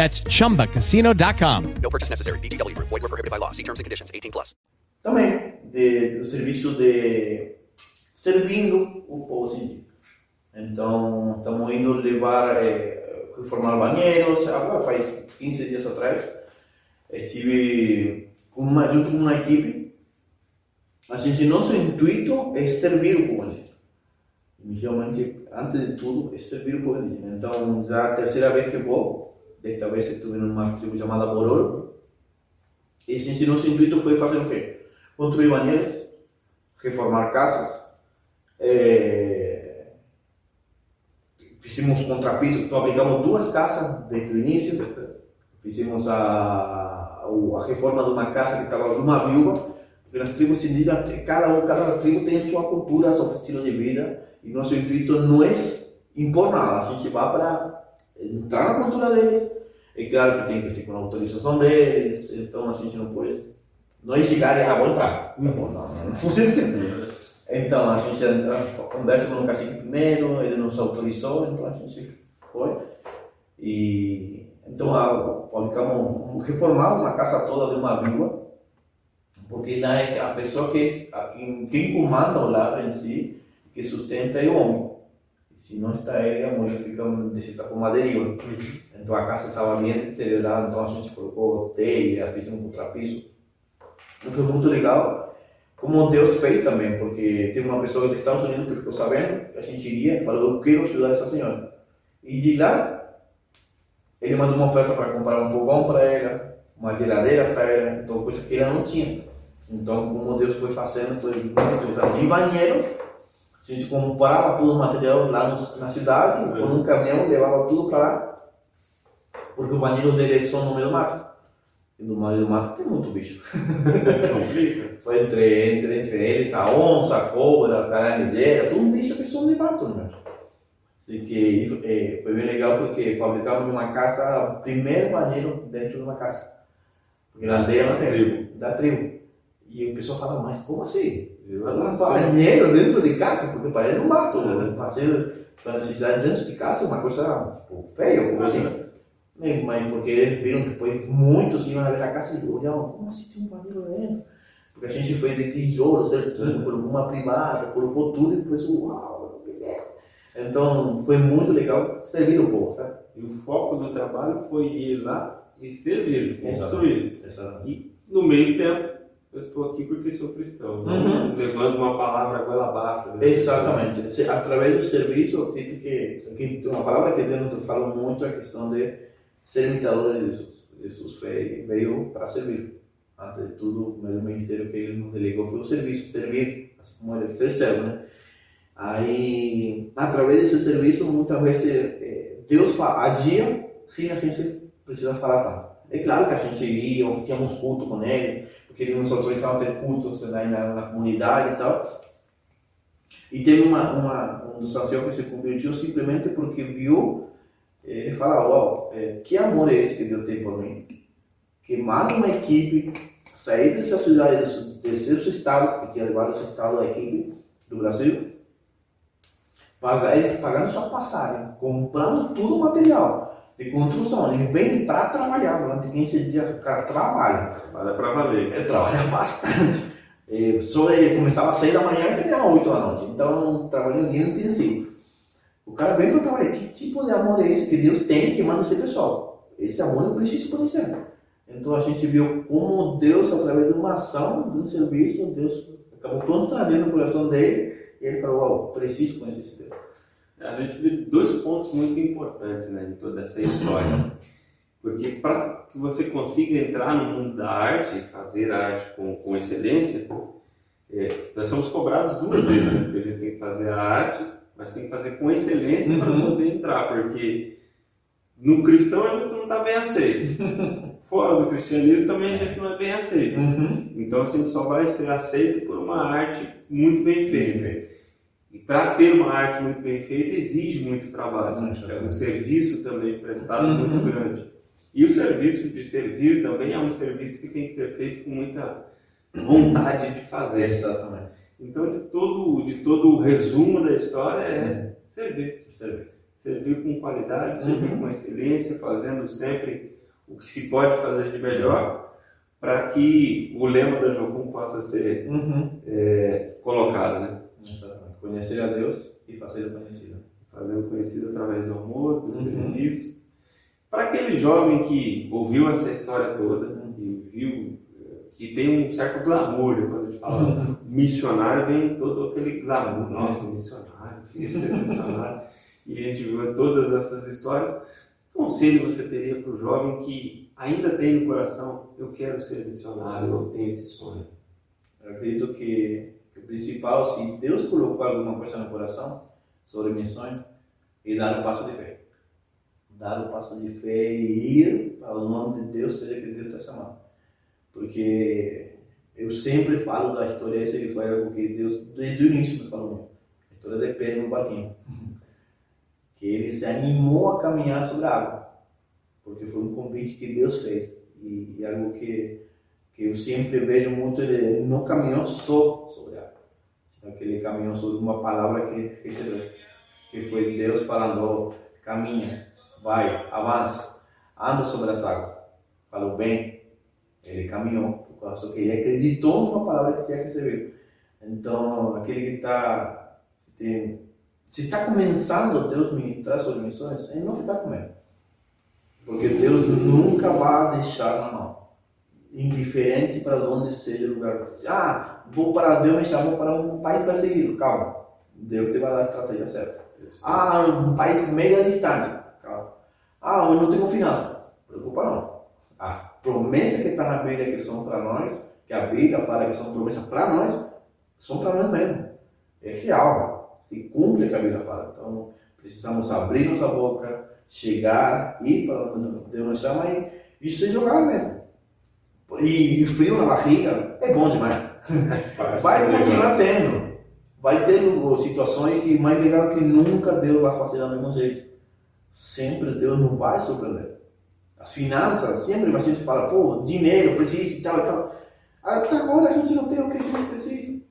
That's chumbacasino.com. No purchase necessary. VGW Group. Void were prohibited by law. See terms and conditions. 18 plus. Também de, do serviço de servindo o povo. Então, estamos indo levar, eh, reformar banheiros. Agora, faz 15 dias atrás, estive com uma, junto com uma equipe. A gente, nosso intuito é servir o povo indígena. Inicialmente, antes de tudo, é servir o povo indígena. Então, já é a terceira vez que vou. Desta vez estive numa tribo chamada Bororo. E gente, nosso intuito foi fazer o quê? Construir banheiros, reformar casas, eh, fizemos contrapiso, fabricamos duas casas desde o início, fizemos a, a reforma de uma casa que estava de uma viúva, porque nas tribos indígenas, cada, cada tribo tem sua cultura, seu estilo de vida, e nosso intuito não é impor nada, a gente vai para entrar na cultura deles, é claro que tem que ser com a autorização deles, então a gente não pode, não é chegar e, ah, vou entrar, não, não, não, não funciona assim. Então a gente entra, conversa com o cacique primeiro, ele nos autorizou, então a gente foi. E então a, fabricamos, reformamos uma casa toda de uma vila, porque na, a pessoa que a, quem, quem comanda o lar em si, que sustenta é o homem. Se não está ele, a mulher fica desse tá com uma deriva. Então a casa estava bem deteriorada, a gente colocou telha, fizemos um contrapiso. Então foi muito legal como Deus fez também, porque teve uma pessoa dos Estados Unidos que ficou sabendo que a gente iria falou: Eu quero ajudar essa senhora. E de lá, ele mandou uma oferta para comprar um fogão para ela, uma geladeira para ela, então coisa que ela não tinha. Então, como Deus foi fazendo, foi muito interessante. E banheiros, a gente comprava todo o material lá no, na cidade, com um caminhão, levava tudo para lá, porque o banheiro dele é só no meio do mato. E no meio do mato tem muito bicho. *laughs* Complica. Foi entre, entre, entre eles a onça, a cobra, a caranguejeira, tudo um bicho que são de mato, né? Assim que eh, foi bem legal porque fabricamos uma casa, o primeiro banheiro dentro de uma casa. Porque na aldeia não tem. tribo. Da tribo. E o pessoal fala, mas como assim? Viu? Um banheiro dentro de casa? Porque para ele não mato. Uhum. Fazer a necessidade dentro de casa é uma coisa tipo, feia, como assim? Né, Mas porque eles viram depois, muitos iam ver a casa e olhavam, como assim tem um banheiro dentro? Porque a gente fez de tijolo certinho, colocou uma privada, colocou tudo e depois, uau, que legal. Então foi muito legal servir o povo, sabe? E o foco do trabalho foi ir lá e servir, construir. Essa- E no meio tempo, eu estou aqui porque sou cristão? Uhum. levando uma palavra goela abaixo. né? Exatamente. Se- Através do serviço, acredito que, que uma palavra que Deus nos fala muito é a questão de ser imitador de Jesus. Jesus veio, veio para servir. Antes de tudo, o meu ministério que ele nos delegou foi o serviço, servir, assim como ele ser servo, né? Aí, através desse serviço, muitas vezes eh, Deus fa- agia sem a gente precisar falar tanto. É claro que a gente ia, tínhamos culto com eles, porque eles nos autorizavam a ter cultos na, na, na comunidade e tal. E teve uma, uma, um dos anciãos que se convertiu simplesmente porque viu, eh, ele fala, uau, eh, que amor é esse que Deus tem por mim? Que manda uma equipe sair dessa cidade, desse, desse estado, que tinha vários estados da equipe do Brasil, pagar, pagando sua passagem, comprando todo o material de construção. Ele vem para trabalhar durante 15 dias, o cara trabalha. Trabalha para valer. Ele trabalha *laughs* bastante. Eh, Só ele começava às 6 da manhã e terminava às 8 da noite. Então, trabalhando um dia intensivo. O cara vem para trabalhar. Que tipo de amor é esse que Deus tem que manda esse pessoal? Esse amor eu preciso conhecer. Então, a gente viu como Deus, através de uma ação, de um serviço, Deus acabou constrangendo o coração dele. E ele falou: Uau, preciso conhecer esse Deus. A gente vê dois pontos muito importantes né, em toda essa história. Porque para que você consiga entrar no mundo da arte e fazer arte com, com excelência, é, nós somos cobrados duas vezes. Né? Porque a gente tem que fazer a arte, mas tem que fazer com excelência para Uhum. poder entrar. Porque no cristão a gente não está bem aceito. fora do cristianismo também a gente não é bem aceito. Uhum. Então assim, a gente só vai ser aceito por uma arte muito bem feita. E para ter uma arte muito bem feita exige muito trabalho. Muito É um serviço também prestado Uhum. muito grande. E o serviço de servir também é um serviço que tem que ser feito com muita vontade de fazer. Exatamente. Então, de todo, de todo o resumo da história é servir. Servir. Servir com qualidade, servir Uhum. com excelência, fazendo sempre o que se pode fazer de melhor para que o lema da Jocum possa ser Uhum. é, colocado, né? Conhecer a Deus e fazer conhecido. Fazendo conhecido através do amor, do Uhum. serviço. Para aquele jovem que ouviu essa história toda, que viu, eh, que tem um certo glamour, né? quando a gente fala *laughs* missionário, vem todo aquele glamour. Nossa, missionário, filho missionário. e a gente viu todas essas histórias. Que conselho você teria para o jovem que ainda tem no coração, eu quero ser missionário, eu tenho esse sonho? Eu acredito que, o principal, se Deus colocou alguma coisa no coração sobre missões, é dar o passo de fé. Dar o passo de fé e ir para o nome de Deus, seja que Deus está chamando. Porque eu sempre falo da história essa que foi algo que Deus, desde o início, me falou. A história de Pedro no barquinho. *laughs* Que ele se animou a caminhar sobre a água. Porque foi um convite que Deus fez. E, e algo que que eu sempre vejo muito, ele não caminhou só sobre a água, sino que ele caminhou sobre uma palavra que recebeu, que foi Deus falando, "Oh, caminha, vai, avança, anda sobre as águas. Falou bem, ele caminhou, por causa que ele acreditou numa palavra que tinha recebido. Então, aquele que está, se está começando Deus ministrar sobre missões, ele não fica com medo. Porque Deus nunca vai deixar na mão indiferente para onde seja o lugar. Ah, vou para Deus me chamou para um país perseguido. Calma, Deus te vai dar a estratégia certa. Ah, um país mega distante. Calma. Ah, eu não tenho finança. Preocupa não. A promessa que está na Bíblia que são para nós, que a Bíblia fala que são promessas para nós, são para nós mesmo. É real. Se cumpre o que a Bíblia fala. Então, precisamos abrir nossa boca, chegar, ir para onde Deus nos chama e, e se jogar mesmo. E, e frio na barriga é bom demais. Vai continuar tendo. Vai ter situações e mais legal que nunca Deus vai fazer do mesmo jeito. Sempre Deus não vai surpreender. As finanças, sempre a gente fala, pô, dinheiro, preciso e tal e tal. Até agora a gente não tem o que a gente precisa.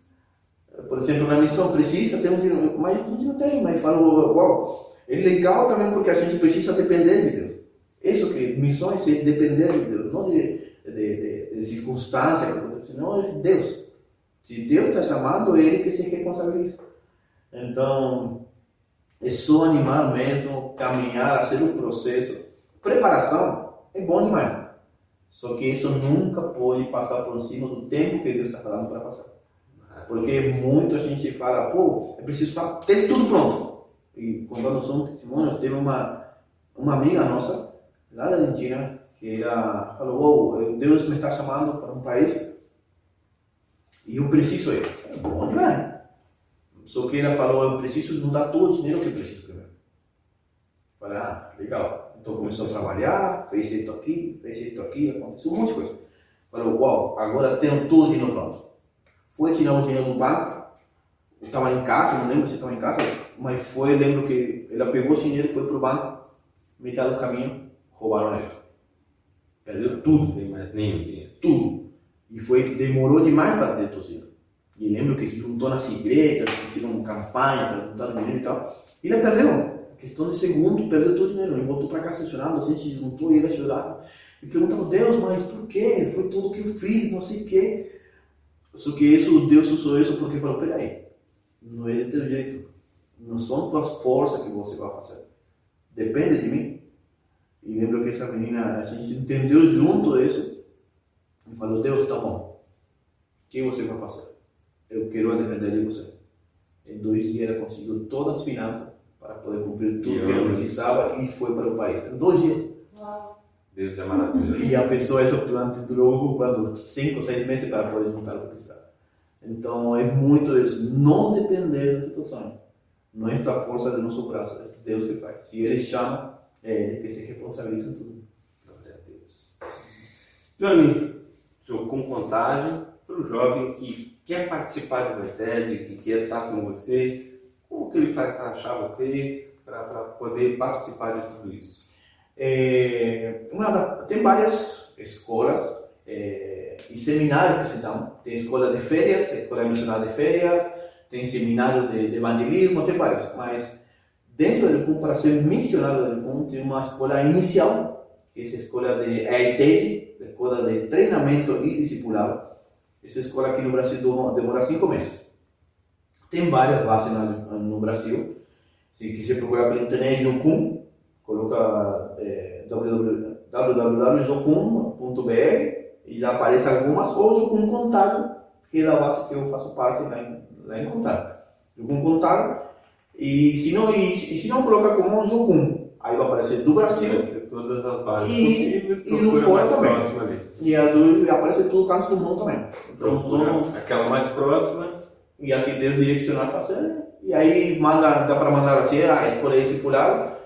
Por exemplo, na missão precisa ter um dinheiro, mas a gente não tem. Mas fala, uau, é legal também porque a gente precisa depender de Deus. Isso que missões é depender de Deus, não de, de, de, de circunstância que acontece, não é de Deus. Se Deus está chamando, é Ele que se responsabiliza. Então, é só animar mesmo, caminhar, fazer o processo. Preparação é bom demais. Só que isso nunca pode passar por cima do tempo que Deus está falando para passar. Porque muita gente fala, pô, eu preciso estar, ter tudo pronto. E contando só um testemunho, teve uma, uma amiga nossa, lá da Argentina, que ela falou, Deus me está chamando para um país e eu preciso ir. É bom demais. Só que ela falou, eu preciso não dar todo o dinheiro que eu preciso primeiro. Falei, ah, legal. Então começou a trabalhar, fez isso aqui, fez isso aqui, aconteceu um monte de coisa. Falou, uau, agora tenho todo o dinheiro pronto. Foi tirar o dinheiro do banco, estava em casa, não lembro se estava em casa, mas foi, lembro que ela pegou o dinheiro, foi para o banco, metade do caminho, roubaram ele. Perdeu tudo. Não tem mais nenhum dinheiro. Tudo. E foi, demorou demais para ter torcida. E lembro que se juntou nas igrejas, fizeram campanha para juntar dinheiro e tal. E ele perdeu. Questão de segundo, perdeu todo o dinheiro. Ele voltou para casa chorando, assim, se juntou e ele chorava. E perguntava, Deus, mas por quê? Foi tudo que eu fiz, não sei o quê. Só que isso, Deus usou isso porque falou, peraí, não é de teu jeito. Não são tuas forças que você vai fazer. Depende de mim. E lembro que essa menina, a gente entendeu junto isso. E falou, Deus, tá bom. O que você vai fazer? Eu quero depender de você. Em dois dias ela conseguiu todas as finanças para poder cumprir tudo que ela precisava e foi para o país. Em dois dias. Deus é maravilhoso. E a pessoa, isso durante durou quando, cinco, seis meses para poder juntar o que precisava. Então é muito isso. Não depender das situações. Não é a força do nosso braço, é Deus que faz. Se Ele chama, é Ele que se responsabiliza tudo. Glória a Deus. Johnny, Jocum Contagem, para o jovem que quer participar do VTED, que quer estar com vocês, como que ele faz para achar vocês, para poder participar de tudo isso? É, uma tem várias escolas é, e seminários que se dão. Tem escola de férias, escola missionária de férias, tem seminário de, de evangelismo, tem vários. Mas dentro do CUM, para ser missionário do CUM, tem uma escola inicial, que é a escola de EITEG, escola de treinamento e discipulado. Essa escola aqui no Brasil demora- cinco meses. Tem várias bases no, Brasil. Se quiser procurar pela internet, Jocum, coloca é, www.jocum.br e já aparece algumas, ou Jocum Contábil, que é a base que eu faço parte lá em, lá em. Jocum e se não, e, e se não coloca como Jocum, aí vai aparecer do Brasil, todas as bases E- possíveis, e procura fora também. ali. e, a do, e aparece canto do mundo também. Então, Procura somos aquela mais próxima, e aqui Deus direcionar a fazer. E aí manda, dá para mandar assim, a escolher discipulado.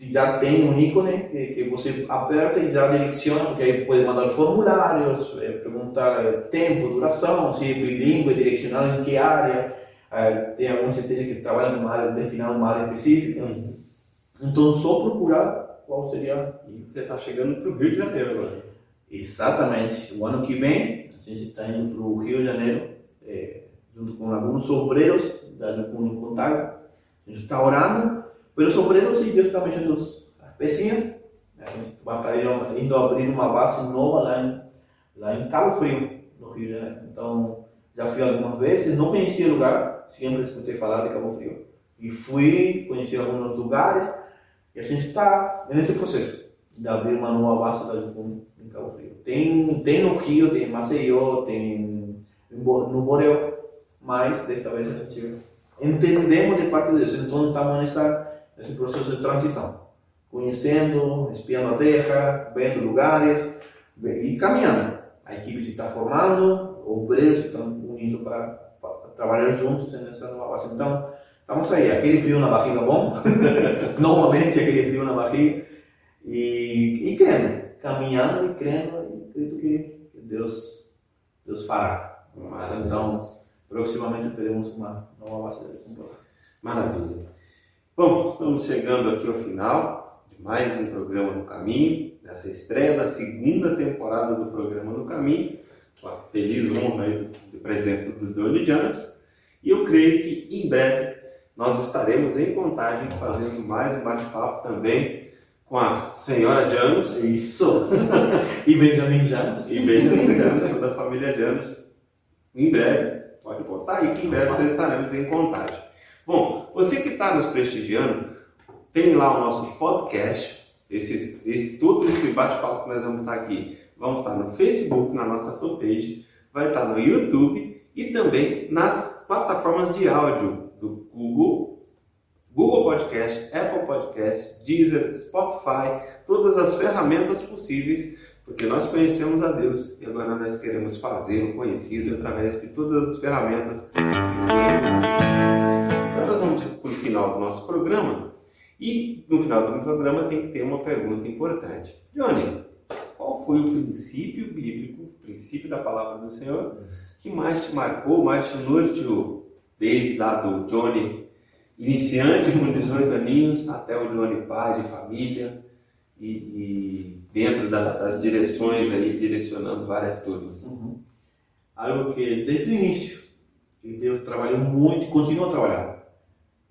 Já tem um ícone que, que você aperta e já direciona, porque aí pode mandar formulários, eh, perguntar eh, tempo, duração, se é bilíngue, direcionado em que área. Eh, tem alguns CTs que trabalham numa área, destinado a uma área específica. Então, só procurar qual seria e você está chegando para o Rio de Janeiro agora. Exatamente. O ano que vem, a gente está indo para o Rio de Janeiro, eh, junto com alguns obreiros da em Contato. A gente está orando pelos obreiros e Deus está mexendo as pecinhas. A gente vai estar indo, indo abrir uma base nova lá em, lá em Cabo Frio, no Rio de Janeiro. Então, já fui algumas vezes, não conhecia o lugar, sempre escutei falar de Cabo Frio. E fui, conheci alguns lugares, e a gente está nesse processo de abrir uma nova base da Jocum em Cabo Frio. Tem, tem no Rio, tem em Maceió, tem no Borel, mas desta vez a gente entendemos de parte de Deus. Então estamos nessa, nesse processo de transição, conhecendo, espiando a terra, vendo lugares e caminhando. A equipe se está formando, obreiros estão unindo para, trabalhar juntos nessa nova base. Então, estamos aí. Aquele frio na barriga bom, *laughs* novamente aquele frio na barriga, e, e crendo, caminhando e crendo, e acredito que Deus, Deus fará. Maravilha. Então, proximamente teremos uma nova base de. Maravilha. Bom, estamos chegando aqui ao final de mais um programa no Caminho, nessa estreia da segunda temporada do programa no Caminho, a feliz honra aí da presença do Doni Janos. E eu creio que em breve nós estaremos em contagem fazendo mais um bate-papo também com a senhora Janos Isso! *laughs* e Benjamin James. e Benjamin Janos, toda a família Janos. Em breve, pode botar aí que em breve nós estaremos em contagem. Bom, você que está nos prestigiando, tem lá o nosso podcast, esses, esse, todo esse bate-papo que nós vamos estar aqui. Vamos estar no Facebook, na nossa fanpage, vai estar no YouTube e também nas plataformas de áudio do Google, Google Podcast, Apple Podcast, Deezer, Spotify, todas as ferramentas possíveis, porque nós conhecemos a Deus e agora nós queremos fazê-lo conhecido através de todas as ferramentas que. Então nós vamos para o final do nosso programa e no final do programa tem que ter uma pergunta importante. Johnny, qual foi o princípio bíblico, o princípio da palavra do Senhor, que mais te marcou, mais te norteou, desde lá do Johnny iniciante com 18 aninhos até o Johnny pai de família e, e dentro da- das direções aí, direcionando várias turmas. Uhum. Algo que desde o início, Deus trabalhou muito e continua trabalhando.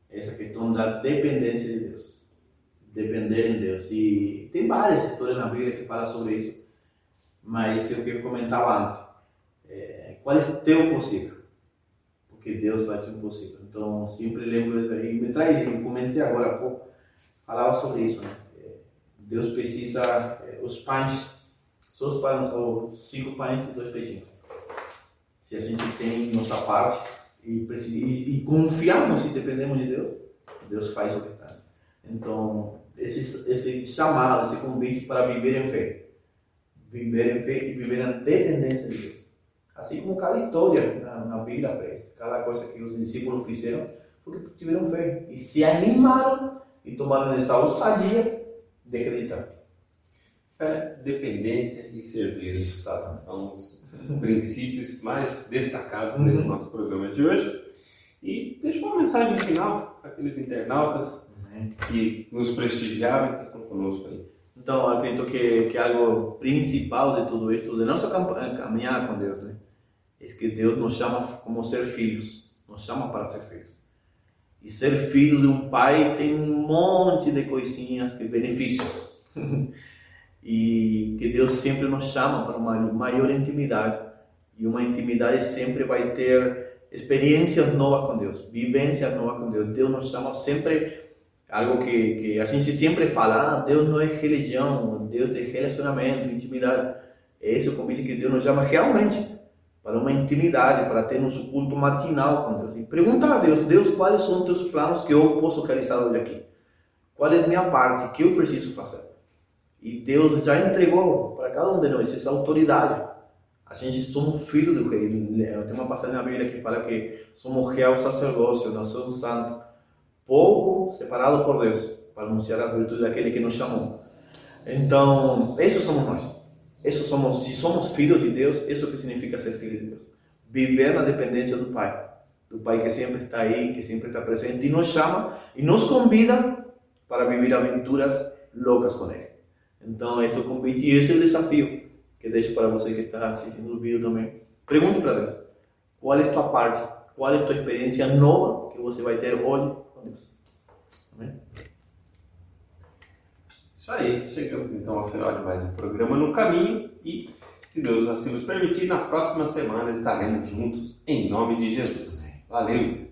Essa questão da dependência de Deus. Depender em Deus. E tem várias histórias na Bíblia que falam sobre isso. Mas o que eu comentava antes. É, qual é o teu possível? Porque Deus vai ser impossível. Então, sempre lembro isso aí. Me traz, eu comentei agora há pouco, falava sobre isso. Né? É, Deus precisa, é, os pães, só os pães, os cinco pães e dois peixinhos. Se a gente tem nossa parte e, e, e confiamos e dependemos de Deus, Deus faz o restante. Então, esse, esse chamado, esse convite para viver em fé. Viver em fé e viver na dependência de Deus. Assim como cada história na, na Bíblia fez, cada coisa que os discípulos fizeram, porque tiveram fé e se animaram e tomaram essa ousadia de acreditar. Fé, dependência e serviço. São os princípios mais destacados nesse nosso programa de hoje. E deixa uma mensagem final para aqueles internautas que nos prestigiaram e que estão conosco aí. Então, acredito que, que algo principal de tudo isto, de nossa caminhada com Deus, né? é que Deus nos chama como ser filhos, nos chama para ser filhos. E ser filho de um pai tem um monte de coisinhas, de benefícios. *laughs* e que Deus sempre nos chama para uma maior intimidade. E uma intimidade sempre vai ter experiências novas com Deus, vivências novas com Deus. Deus nos chama sempre algo que, que a gente sempre fala, ah, Deus não é religião, Deus é relacionamento, intimidade. Esse é o convite que Deus nos chama realmente para uma intimidade, para ter nosso culto matinal com Deus. E perguntar a Deus, Deus, quais são os teus planos que eu posso realizar hoje aqui? Qual é a minha parte, que eu preciso fazer? E Deus já entregou para cada um de nós essa autoridade. A gente somos filhos do rei. Tem uma passagem na Bíblia que fala que somos real sacerdócio, nação santa povo separado por Deus para anunciar a virtude daquele que nos chamou. Então, esses somos nós. Isso somos, se somos filhos de Deus, isso que significa ser filho de Deus. Viver na dependência do Pai, do Pai que sempre está aí, que sempre está presente e nos chama e nos convida para viver aventuras loucas com Ele. Então, esse é o convite e esse é o desafio que deixo para você que está assistindo o vídeo também. Pergunte para Deus: qual é a tua parte? Qual é a tua experiência nova que você vai ter hoje Deus. Amém? Isso aí, chegamos então ao final de mais um programa no caminho e, se Deus assim nos permitir, na próxima semana estaremos juntos em nome de Jesus. Valeu!